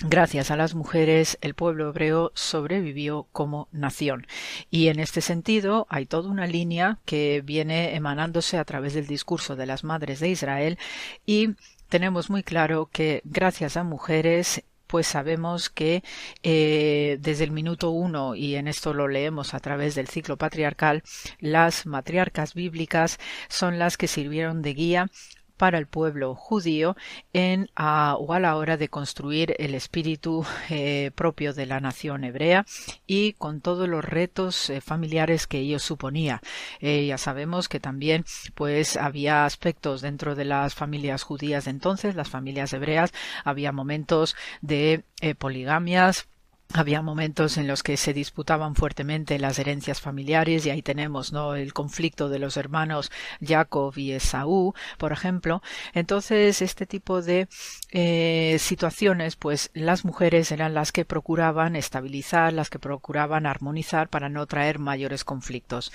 Gracias a las mujeres, el pueblo hebreo sobrevivió como nación. Y en este sentido, hay toda una línea que viene emanándose a través del discurso de las madres de Israel y tenemos muy claro que gracias a mujeres pues sabemos que eh, desde el minuto uno, y en esto lo leemos a través del ciclo patriarcal, las matriarcas bíblicas son las que sirvieron de guía para el pueblo judío en a, o a la hora de construir el espíritu [LAUGHS] eh, propio de la nación hebrea y con todos los retos eh, familiares que ello suponía. Eh, ya sabemos que también pues había aspectos dentro de las familias judías de entonces, las familias hebreas, había momentos de poligamias, había momentos en los que se disputaban fuertemente las herencias familiares y ahí tenemos no el conflicto de los hermanos Jacob y Esaú por ejemplo. Entonces este tipo de eh, situaciones pues las mujeres eran las que procuraban estabilizar las que procuraban armonizar para no traer mayores conflictos.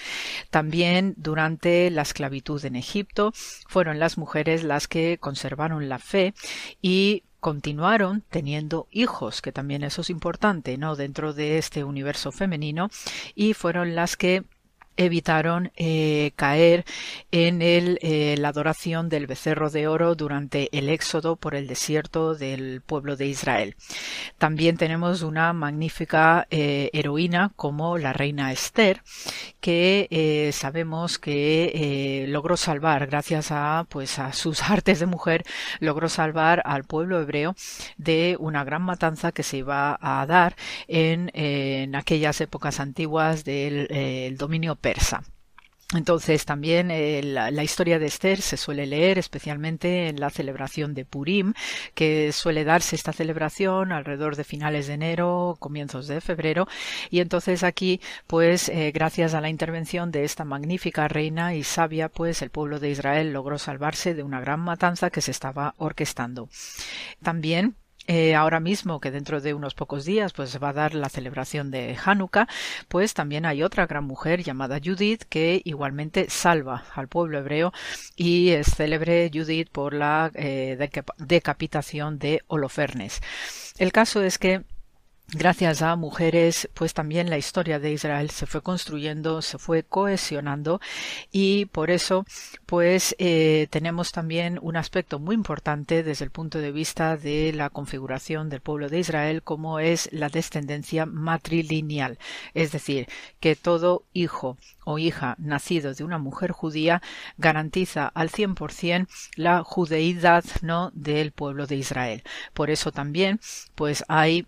También durante la esclavitud en Egipto fueron las mujeres las que conservaron la fe y continuaron teniendo hijos, que también eso es importante, ¿no? Dentro de este universo femenino, y fueron las que evitaron eh, caer en eh, la adoración del becerro de oro durante el éxodo por el desierto del pueblo de Israel. También tenemos una magnífica eh, heroína como la reina Esther, que sabemos que logró salvar, gracias a, pues, sus [LAUGHS] artes de mujer, logró salvar al pueblo hebreo de una gran matanza que se iba a dar en aquellas épocas antiguas del dominio persa. Entonces también eh, la, historia de Esther se suele leer especialmente en la celebración de Purim, que suele darse esta celebración alrededor de finales de enero, comienzos de febrero, y entonces aquí, pues eh, gracias a la intervención de esta magnífica reina y sabia, pues el pueblo de Israel logró salvarse de una gran matanza que se estaba orquestando. También eh, ahora mismo que dentro de unos pocos días pues se va a dar la celebración de Hanukkah, pues también hay otra gran mujer llamada Judith que igualmente salva al pueblo hebreo y es célebre Judith por la eh, decapitación de Holofernes. El caso es que gracias a mujeres, pues también la historia de Israel se fue construyendo, se fue cohesionando y por eso, pues eh, tenemos también un aspecto muy importante desde el punto de vista de la configuración del pueblo de Israel, como es la descendencia matrilineal, es decir, que todo hijo o hija nacido de una mujer judía garantiza al 100% la judeidad no del pueblo de Israel. Por eso también pues hay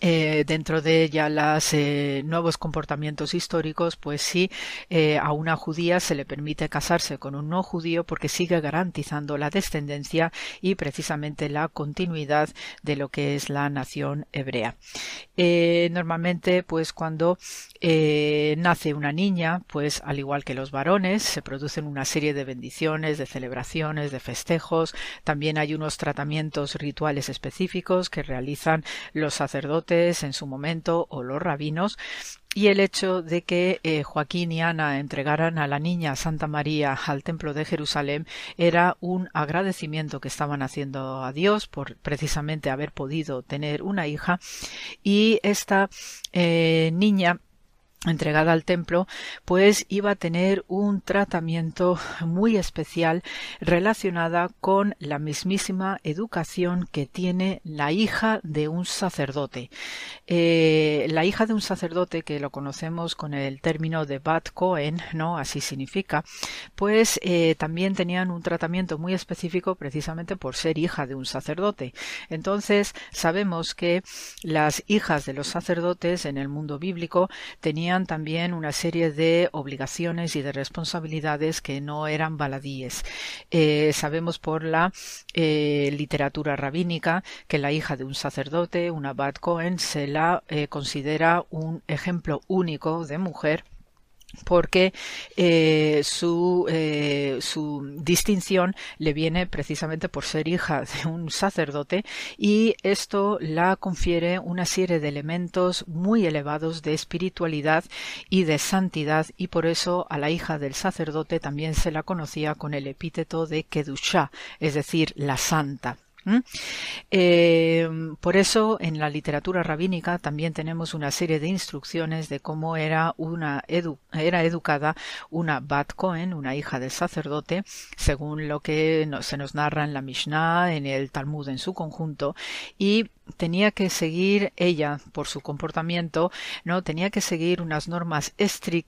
eh, dentro de ya los eh, nuevos comportamientos históricos, pues sí, eh, a una judía se le permite casarse con un no judío porque sigue garantizando la descendencia y precisamente la continuidad de lo que es la nación hebrea. normalmente, pues cuando nace una niña, pues al igual que los varones, se producen una serie de bendiciones, de celebraciones, de festejos. También hay unos tratamientos rituales específicos que realizan los sacerdotes en su momento o los rabinos y el hecho de que eh, Joaquín y Ana entregaran a la niña Santa María al templo de Jerusalén era un agradecimiento que estaban haciendo a Dios por precisamente haber podido tener una hija y esta eh, niña entregada al templo, pues iba a tener un tratamiento muy especial relacionada con la mismísima educación que tiene la hija de un sacerdote. Eh, la hija de un sacerdote, que lo conocemos con el término de Bat Cohen, ¿no? Así significa, pues eh, también tenían un tratamiento muy específico precisamente por ser hija de un sacerdote. Entonces, sabemos que las hijas de los sacerdotes en el mundo bíblico tenían también una serie de obligaciones y de responsabilidades que no eran baladíes. Eh, sabemos por la eh, literatura rabínica que la hija de un sacerdote, una Bat Cohen, se la eh, considera un ejemplo único de mujer porque eh, su, eh, su distinción le viene precisamente por ser hija de un sacerdote y esto la confiere una serie de elementos muy elevados de espiritualidad y de santidad y por eso a la hija del sacerdote también se la conocía con el epíteto de Kedusha, es decir, la santa. Eh, por eso en la literatura rabínica también tenemos una serie de instrucciones de cómo era una era educada una Bat Cohen, una hija del sacerdote, según lo que se nos narra en la Mishnah, en el Talmud en su conjunto, y tenía que seguir ella por su comportamiento, no tenía que seguir unas normas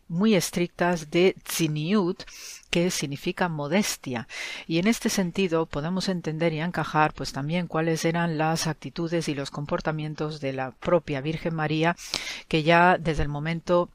muy estrictas de tziniut, que significa modestia. Y en este sentido podemos entender y encajar pues también cuáles eran las actitudes y los comportamientos de la propia Virgen María, que ya desde el momento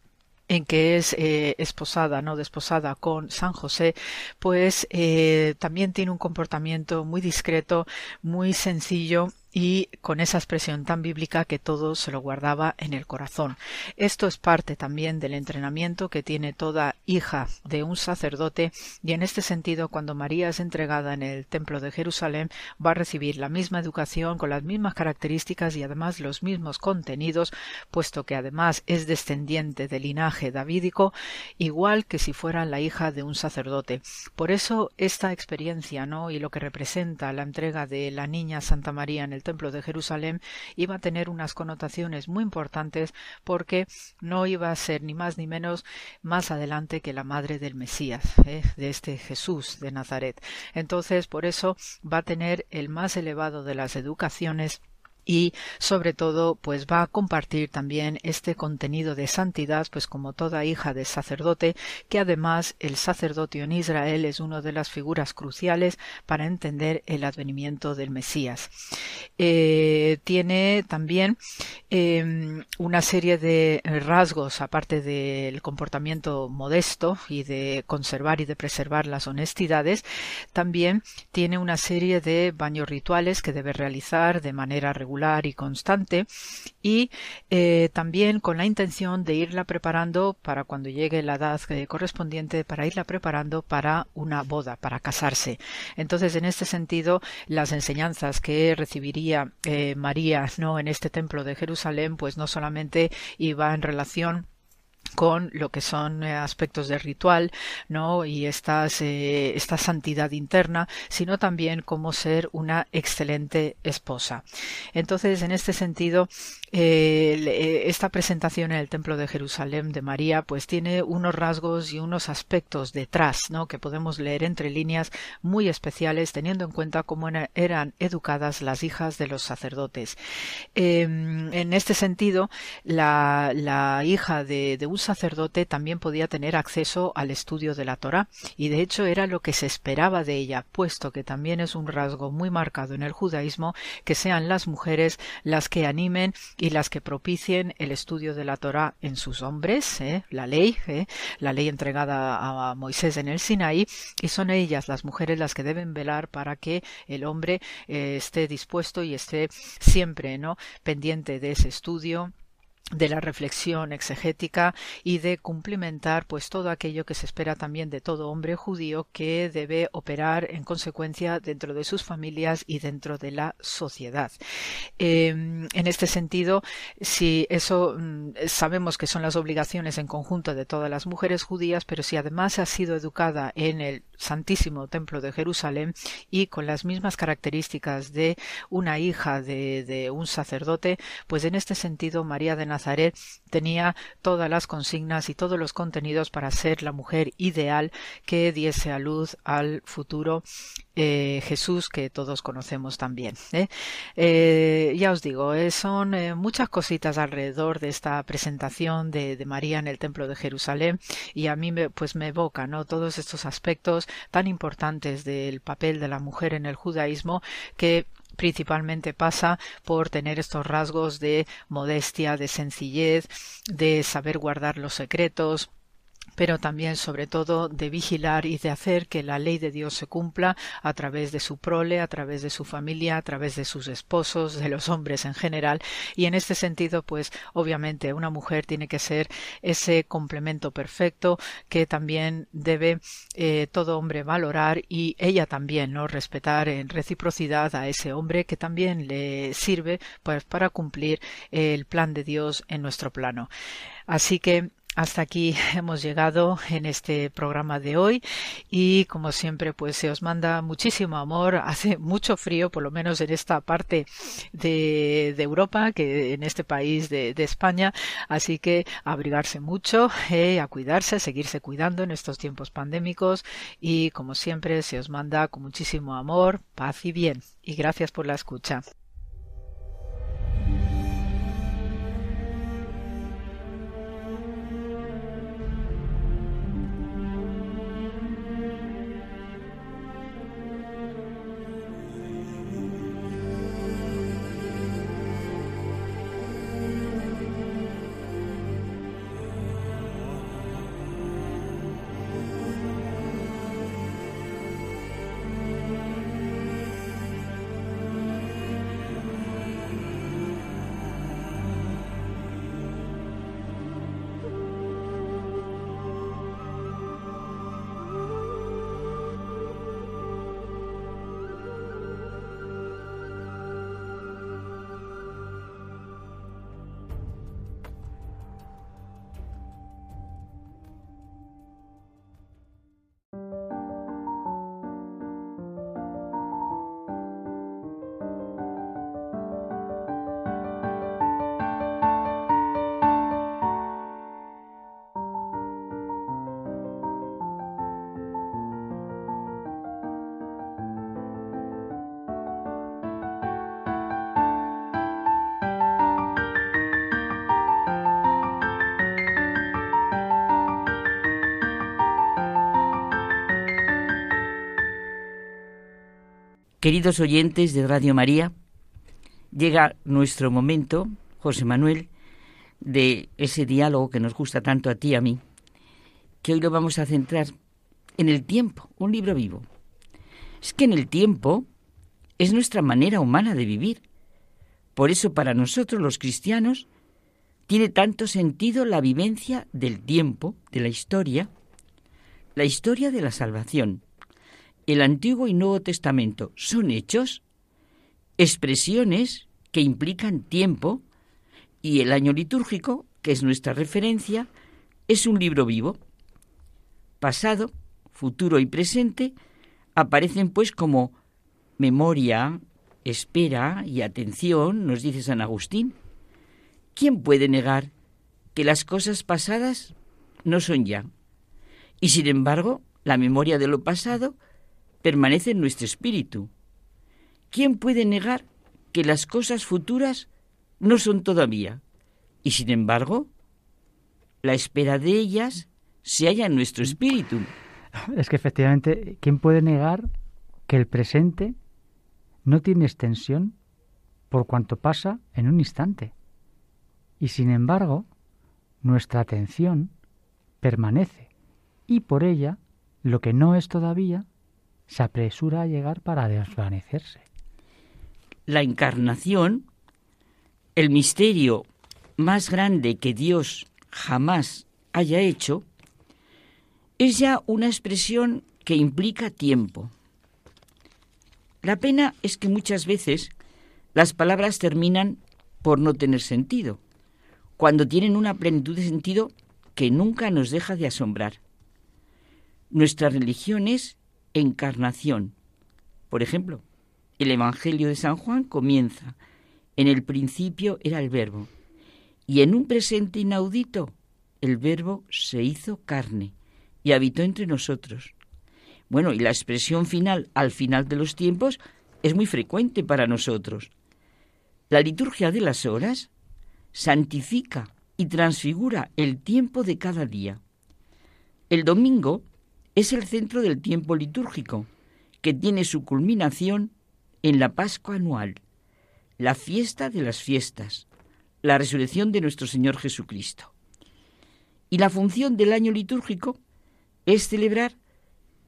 en que es eh, esposada, no desposada con San José, pues eh, también tiene un comportamiento muy discreto, muy sencillo y con esa expresión tan bíblica que todo se lo guardaba en el corazón. Esto es parte también del entrenamiento que tiene toda hija de un sacerdote y en este sentido cuando María es entregada en el templo de Jerusalén va a recibir la misma educación con las mismas características y además los mismos contenidos puesto que además es descendiente del linaje davídico igual que si fuera la hija de un sacerdote. Por eso esta experiencia ¿no? y lo que representa la entrega de la niña Santa María en el templo de Jerusalén iba a tener unas connotaciones muy importantes porque no iba a ser ni más ni menos más adelante que la madre del Mesías, ¿eh? de este Jesús de Nazaret. Entonces, por eso va a tener el más elevado de las educaciones y sobre todo pues va a compartir también este contenido de santidad pues como toda hija de sacerdote que además el sacerdote en Israel es una de las figuras cruciales para entender el advenimiento del Mesías. Eh, tiene también em, una serie de rasgos aparte del comportamiento modesto y de conservar y de preservar las honestidades también tiene una serie de baños rituales que debe realizar de manera regular y constante y eh, también con la intención de irla preparando para cuando llegue la edad eh, correspondiente para irla preparando para una boda, para casarse. Entonces, en este sentido, las enseñanzas que recibiría eh, María no en este templo de Jerusalén, pues no solamente iba en relación con lo que son eh, aspectos de ritual, ¿no? Y eh, esta santidad interna, sino también cómo ser una excelente esposa. Entonces, en este sentido, eh, esta presentación en el Templo de Jerusalén de María, pues tiene unos rasgos y unos aspectos detrás, ¿no? Que podemos leer entre líneas muy especiales, teniendo en cuenta cómo eran educadas las hijas de los sacerdotes. Em, en este sentido, la, la hija de, de un sacerdote también podía tener acceso al estudio de la Torá, y de hecho era lo que se esperaba de ella, puesto que también es un rasgo muy marcado en el judaísmo que sean las mujeres las que animen y las que propicien el estudio de la Torá en sus hombres, ¿eh? la ley, ¿eh? la ley entregada a Moisés en el Sinaí, y son ellas, las mujeres, las que deben velar para que el hombre eh, esté dispuesto y esté siempre no pendiente de ese estudio de la reflexión exegética y de cumplimentar pues todo aquello que se espera también de todo hombre judío que debe operar en consecuencia dentro de sus familias y dentro de la sociedad. Em, en este sentido, si eso mm, sabemos que son las obligaciones en conjunto de todas las mujeres judías, pero si además ha sido educada en el Santísimo Templo de Jerusalén y con las mismas características de una hija de, de un sacerdote, pues en este sentido María de Nazaret tenía todas las consignas y todos los contenidos para ser la mujer ideal que diese a luz al futuro eh, Jesús que todos conocemos también. ¿eh? Eh, ya os digo, son muchas cositas alrededor de esta presentación de, de, María en el Templo de Jerusalén y a mí me, pues me evoca ¿no? todos estos aspectos tan importantes del papel de la mujer en el judaísmo que principalmente pasa por tener estos rasgos de modestia, de sencillez, de saber guardar los secretos, pero también sobre todo de vigilar y de hacer que la ley de Dios se cumpla a través de su prole, a través de su familia, a través de sus esposos, de los hombres en general. Y en este sentido, pues obviamente una mujer tiene que ser ese complemento perfecto que también debe eh, todo hombre valorar y ella también, ¿no? Respetar en reciprocidad a ese hombre que también le sirve pues para cumplir el plan de Dios en nuestro plano. Así que hasta aquí [LAUGHS] hemos llegado en este programa de hoy y como siempre pues se os manda muchísimo amor. [LAUGHS] Hace mucho frío, por lo menos en esta parte de, Europa, que en este país de, España. Así que abrigarse mucho, eh, a cuidarse, a seguirse cuidando en estos tiempos pandémicos y como siempre se os manda con muchísimo amor, paz y bien. Y gracias por la escucha. Queridos oyentes de Radio María, llega nuestro momento, José Manuel, de ese diálogo que nos gusta tanto a ti y a mí, que hoy lo vamos a centrar en el tiempo, un libro vivo. Es que en el tiempo es nuestra manera humana de vivir. Por eso para nosotros los cristianos tiene tanto sentido la vivencia del tiempo, de la historia, la historia de la salvación. El Antiguo y Nuevo Testamento son hechos, expresiones que implican tiempo, y el año litúrgico, que es nuestra referencia, es un libro vivo. Pasado, futuro y presente aparecen pues como memoria, espera y atención, nos dice San Agustín. ¿Quién puede negar que las cosas pasadas no son ya? Y sin embargo, la memoria de lo pasado permanece en nuestro espíritu. ¿Quién puede negar que las cosas futuras no son todavía? Y sin embargo, la espera de ellas se halla en nuestro espíritu. Es que efectivamente, ¿quién puede negar que el presente no tiene extensión por cuanto pasa en un instante? Y sin embargo, nuestra atención permanece y por ella lo que no es todavía se apresura a llegar para desvanecerse. La encarnación, el misterio más grande que Dios jamás haya hecho, es ya una expresión que implica tiempo. La pena es que muchas veces las palabras terminan por no tener sentido cuando tienen una plenitud de sentido que nunca nos deja de asombrar. Nuestra religión es encarnación. Por ejemplo, el Evangelio de San Juan comienza, en el principio era el verbo, y en un presente inaudito, el verbo se hizo carne y habitó entre nosotros. Bueno, y la expresión final, al final de los tiempos, es muy frecuente para nosotros. La liturgia de las horas santifica y transfigura el tiempo de cada día. El domingo es el centro del tiempo litúrgico, que tiene su culminación en la Pascua anual, la fiesta de las fiestas, la resurrección de nuestro Señor Jesucristo. Y la función del año litúrgico es celebrar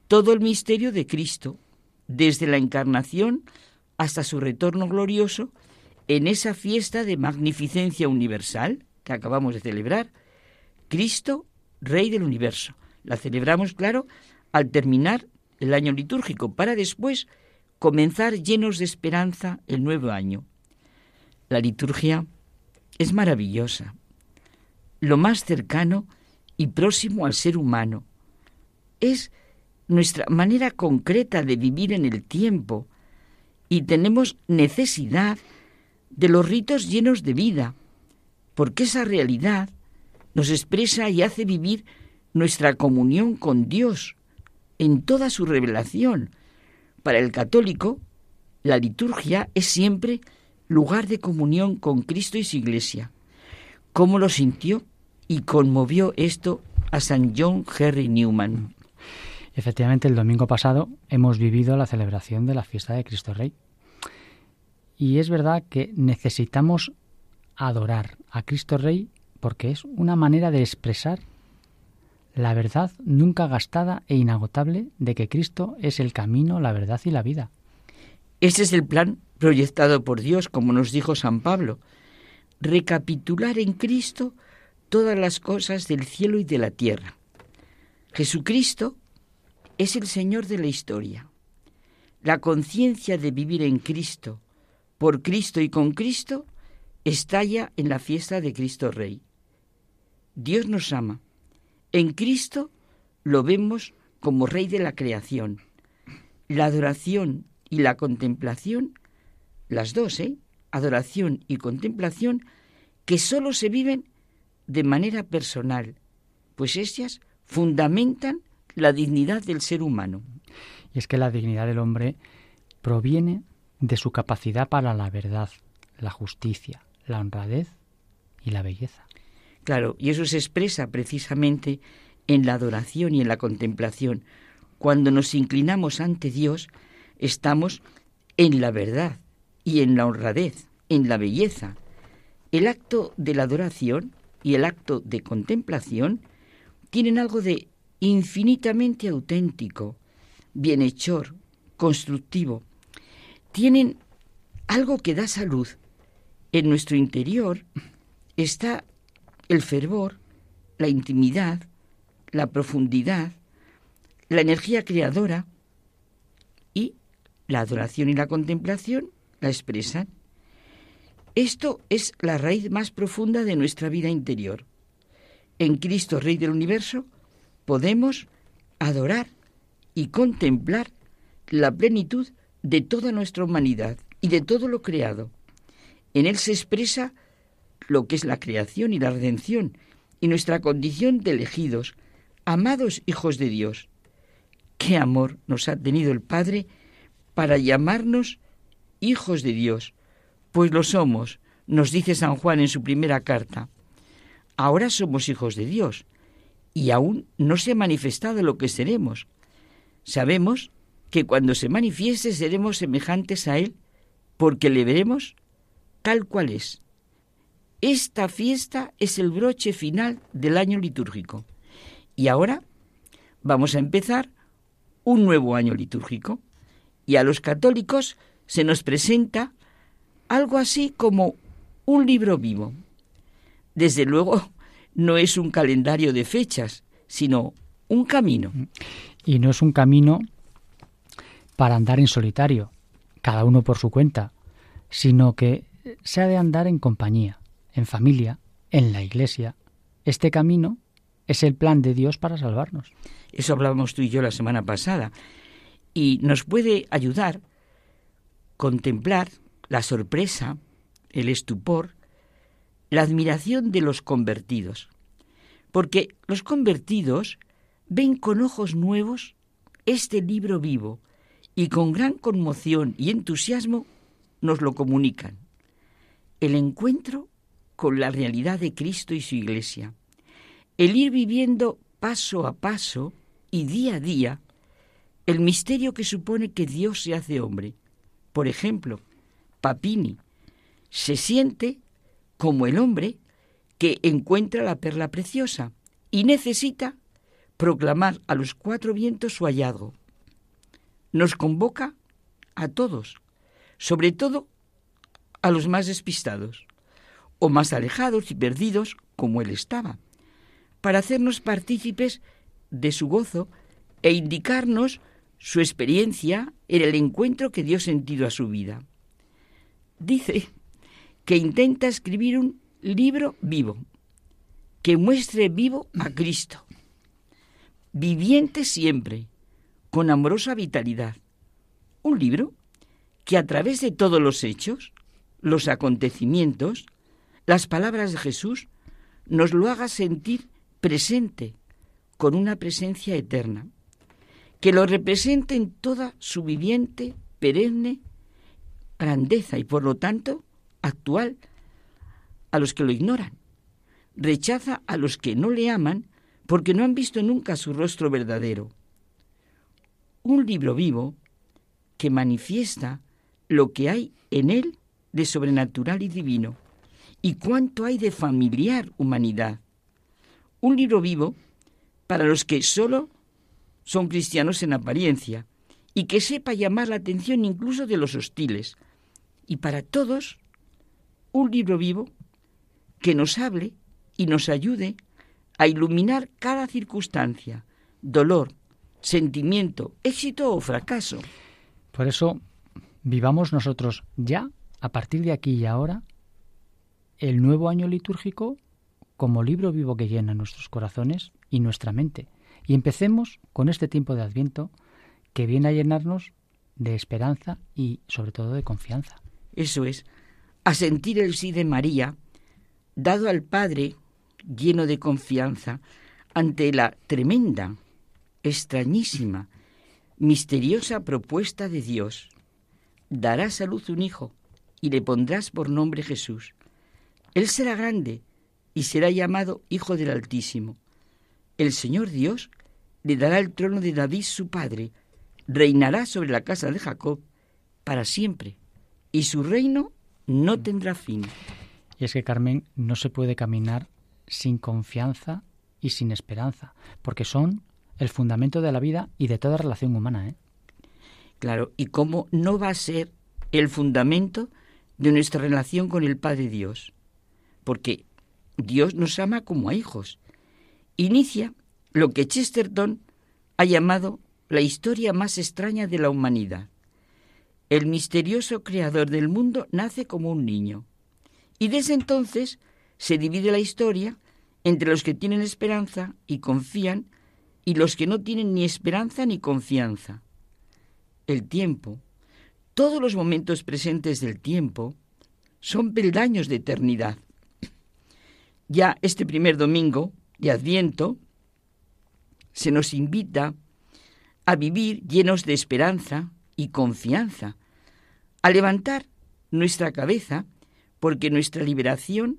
todo el misterio de Cristo, desde la encarnación hasta su retorno glorioso en esa fiesta de magnificencia universal que acabamos de celebrar, Cristo, Rey del universo. La celebramos, claro, al terminar el año litúrgico, para después comenzar llenos de esperanza el nuevo año. La liturgia es maravillosa, lo más cercano y próximo al ser humano. Es nuestra manera concreta de vivir en el tiempo y tenemos necesidad de los ritos llenos de vida, porque esa realidad nos expresa y hace vivir nuestra comunión con Dios en toda su revelación. Para el católico, la liturgia es siempre lugar de comunión con Cristo y su Iglesia. ¿Cómo lo sintió y conmovió esto a San John Henry Newman? Efectivamente, el domingo pasado hemos vivido la celebración de la fiesta de Cristo Rey. Y es verdad que necesitamos adorar a Cristo Rey porque es una manera de expresar la verdad nunca gastada e inagotable de que Cristo es el camino, la verdad y la vida. Ese es el plan proyectado por Dios, como nos dijo San Pablo, recapitular en Cristo todas las cosas del cielo y de la tierra. Jesucristo es el Señor de la historia. La conciencia de vivir en Cristo, por Cristo y con Cristo, estalla en la fiesta de Cristo Rey. Dios nos ama. En Cristo lo vemos como Rey de la creación. La adoración y la contemplación, las dos, ¿eh? Adoración y contemplación, que sólo se viven de manera personal, pues ellas fundamentan la dignidad del ser humano. Y es que la dignidad del hombre proviene de su capacidad para la verdad, la justicia, la honradez y la belleza. Claro, y eso se expresa precisamente en la adoración y en la contemplación. Cuando nos inclinamos ante Dios, estamos en la verdad y en la honradez, en la belleza. El acto de la adoración y el acto de contemplación tienen algo de infinitamente auténtico, bienhechor, constructivo. Tienen algo que da salud. En nuestro interior está el fervor, la intimidad, la profundidad, la energía creadora y la adoración y la contemplación la expresan. Esto es la raíz más profunda de nuestra vida interior. En Cristo, Rey del Universo, podemos adorar y contemplar la plenitud de toda nuestra humanidad y de todo lo creado. En él se expresa lo que es la creación y la redención y nuestra condición de elegidos, amados hijos de Dios. Qué amor nos ha tenido el Padre para llamarnos hijos de Dios, pues lo somos, nos dice San Juan en su primera carta. Ahora somos hijos de Dios y aún no se ha manifestado lo que seremos. Sabemos que cuando se manifieste seremos semejantes a Él porque le veremos tal cual es. Esta fiesta es el broche final del año litúrgico. Y ahora vamos a empezar un nuevo año litúrgico. Y a los católicos se nos presenta algo así como un libro vivo. Desde luego, no es un calendario de fechas, sino un camino. Y no es un camino para andar en solitario, cada uno por su cuenta, sino que se ha de andar en compañía, en familia, en la iglesia. Este camino es el plan de Dios para salvarnos. Eso hablábamos tú y yo la semana pasada. Y nos puede ayudar contemplar la sorpresa, el estupor, la admiración de los convertidos. Porque los convertidos ven con ojos nuevos este libro vivo y con gran conmoción y entusiasmo nos lo comunican. El encuentro con la realidad de Cristo y su Iglesia. El ir viviendo paso a paso y día a día el misterio que supone que Dios se hace hombre. Por ejemplo, Papini se siente como el hombre que encuentra la perla preciosa y necesita proclamar a los cuatro vientos su hallazgo nos convoca a todos, sobre todo a los más despistados o más alejados y perdidos como él estaba, para hacernos partícipes de su gozo e indicarnos su experiencia en el encuentro que dio sentido a su vida. Dice que intenta escribir un libro vivo, que muestre vivo a Cristo, viviente siempre, con amorosa vitalidad. Un libro que a través de todos los hechos, los acontecimientos, las palabras de Jesús, nos lo haga sentir presente, con una presencia eterna, que lo represente en toda su viviente, perenne grandeza y por lo tanto actual a los que lo ignoran. Rechaza a los que no le aman porque no han visto nunca su rostro verdadero un libro vivo que manifiesta lo que hay en él de sobrenatural y divino y cuánto hay de familiar humanidad. Un libro vivo para los que solo son cristianos en apariencia y que sepa llamar la atención incluso de los hostiles. Y para todos, un libro vivo que nos hable y nos ayude a iluminar cada circunstancia, dolor, sentimiento, éxito o fracaso. Por eso, vivamos nosotros ya, a partir de aquí y ahora, el nuevo año litúrgico como libro vivo que llena nuestros corazones y nuestra mente. Y empecemos con este tiempo de Adviento que viene a llenarnos de esperanza y sobre todo de confianza. Eso es, a sentir el sí de María, dado al Padre lleno de confianza ante la tremenda extrañísima, misteriosa propuesta de Dios. Darás a luz un hijo y le pondrás por nombre Jesús. Él será grande y será llamado Hijo del Altísimo. El Señor Dios le dará el trono de David su padre, reinará sobre la casa de Jacob para siempre y su reino no tendrá fin. Y es que, Carmen, no se puede caminar sin confianza y sin esperanza, porque son el fundamento de la vida y de toda relación humana. ¿eh? Claro, y cómo no va a ser el fundamento de nuestra relación con el Padre Dios, porque Dios nos ama como a hijos. Inicia lo que Chesterton ha llamado la historia más extraña de la humanidad. El misterioso creador del mundo nace como un niño. Y desde entonces se divide la historia entre los que tienen esperanza y confían y los que no tienen ni esperanza ni confianza. El tiempo, todos los momentos presentes del tiempo, son peldaños de eternidad. Ya este primer domingo de Adviento se nos invita a vivir llenos de esperanza y confianza, a levantar nuestra cabeza porque nuestra liberación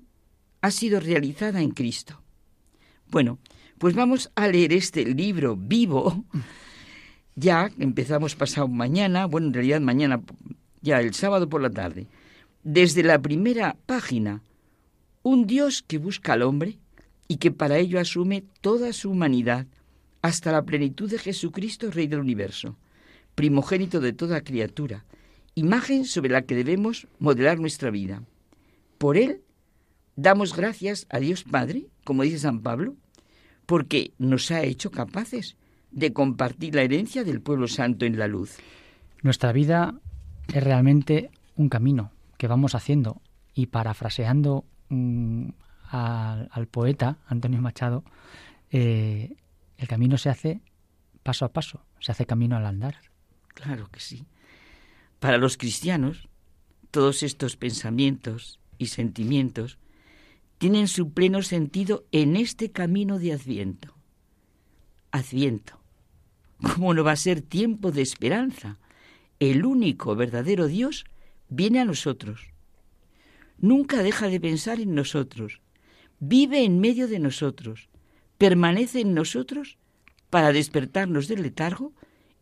ha sido realizada en Cristo. Bueno, pues vamos a leer este libro vivo. [LAUGHS] Ya empezamos pasado mañana, bueno, en realidad mañana, ya el sábado por la tarde. Desde la primera página, un Dios que busca al hombre y que para ello asume toda su humanidad hasta la plenitud de Jesucristo, Rey del universo, primogénito de toda criatura, imagen sobre la que debemos modelar nuestra vida. Por Él damos gracias a Dios Padre, como dice San Pablo, porque nos ha hecho capaces de compartir la herencia del pueblo santo en la luz. Nuestra vida es realmente un camino que vamos haciendo y parafraseando mm, al, poeta Antonio Machado, eh, el camino se hace paso a paso, se hace camino al andar. Claro que sí. Para los cristianos, todos estos pensamientos y sentimientos tienen su pleno sentido en este camino de Adviento. Adviento. ¿Cómo no va a ser tiempo de esperanza? El único verdadero Dios viene a nosotros. Nunca deja de pensar en nosotros. Vive en medio de nosotros. Permanece en nosotros para despertarnos del letargo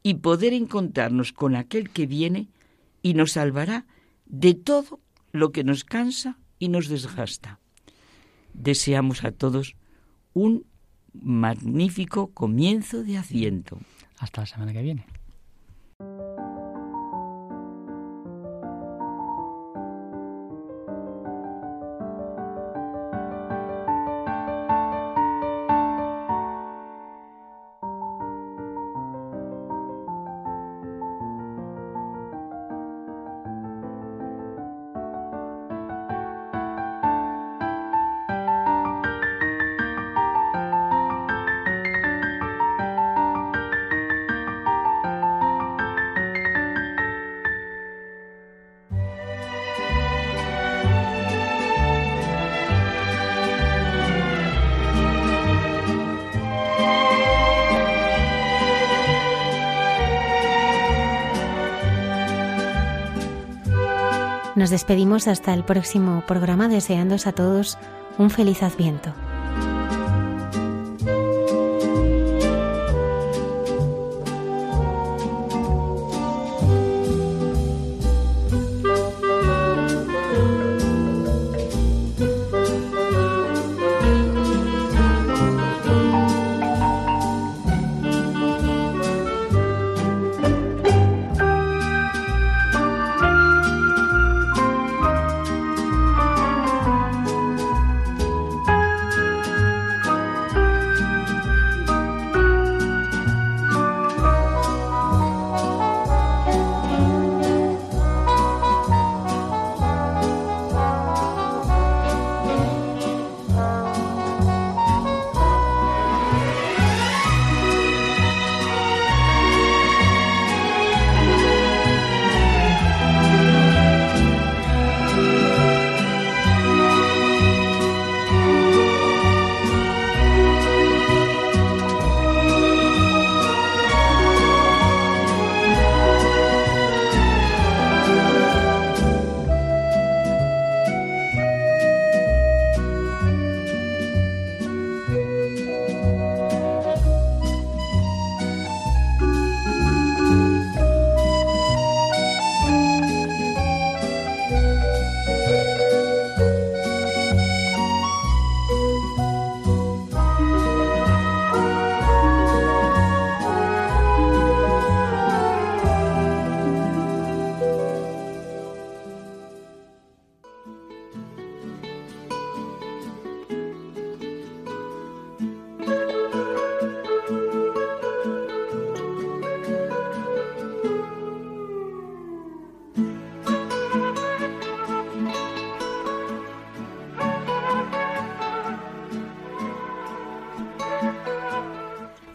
y poder encontrarnos con aquel que viene y nos salvará de todo lo que nos cansa y nos desgasta. Deseamos a todos un magnífico comienzo de Adviento. Hasta la semana que viene. Nos despedimos hasta el próximo programa deseándos a todos un feliz adviento.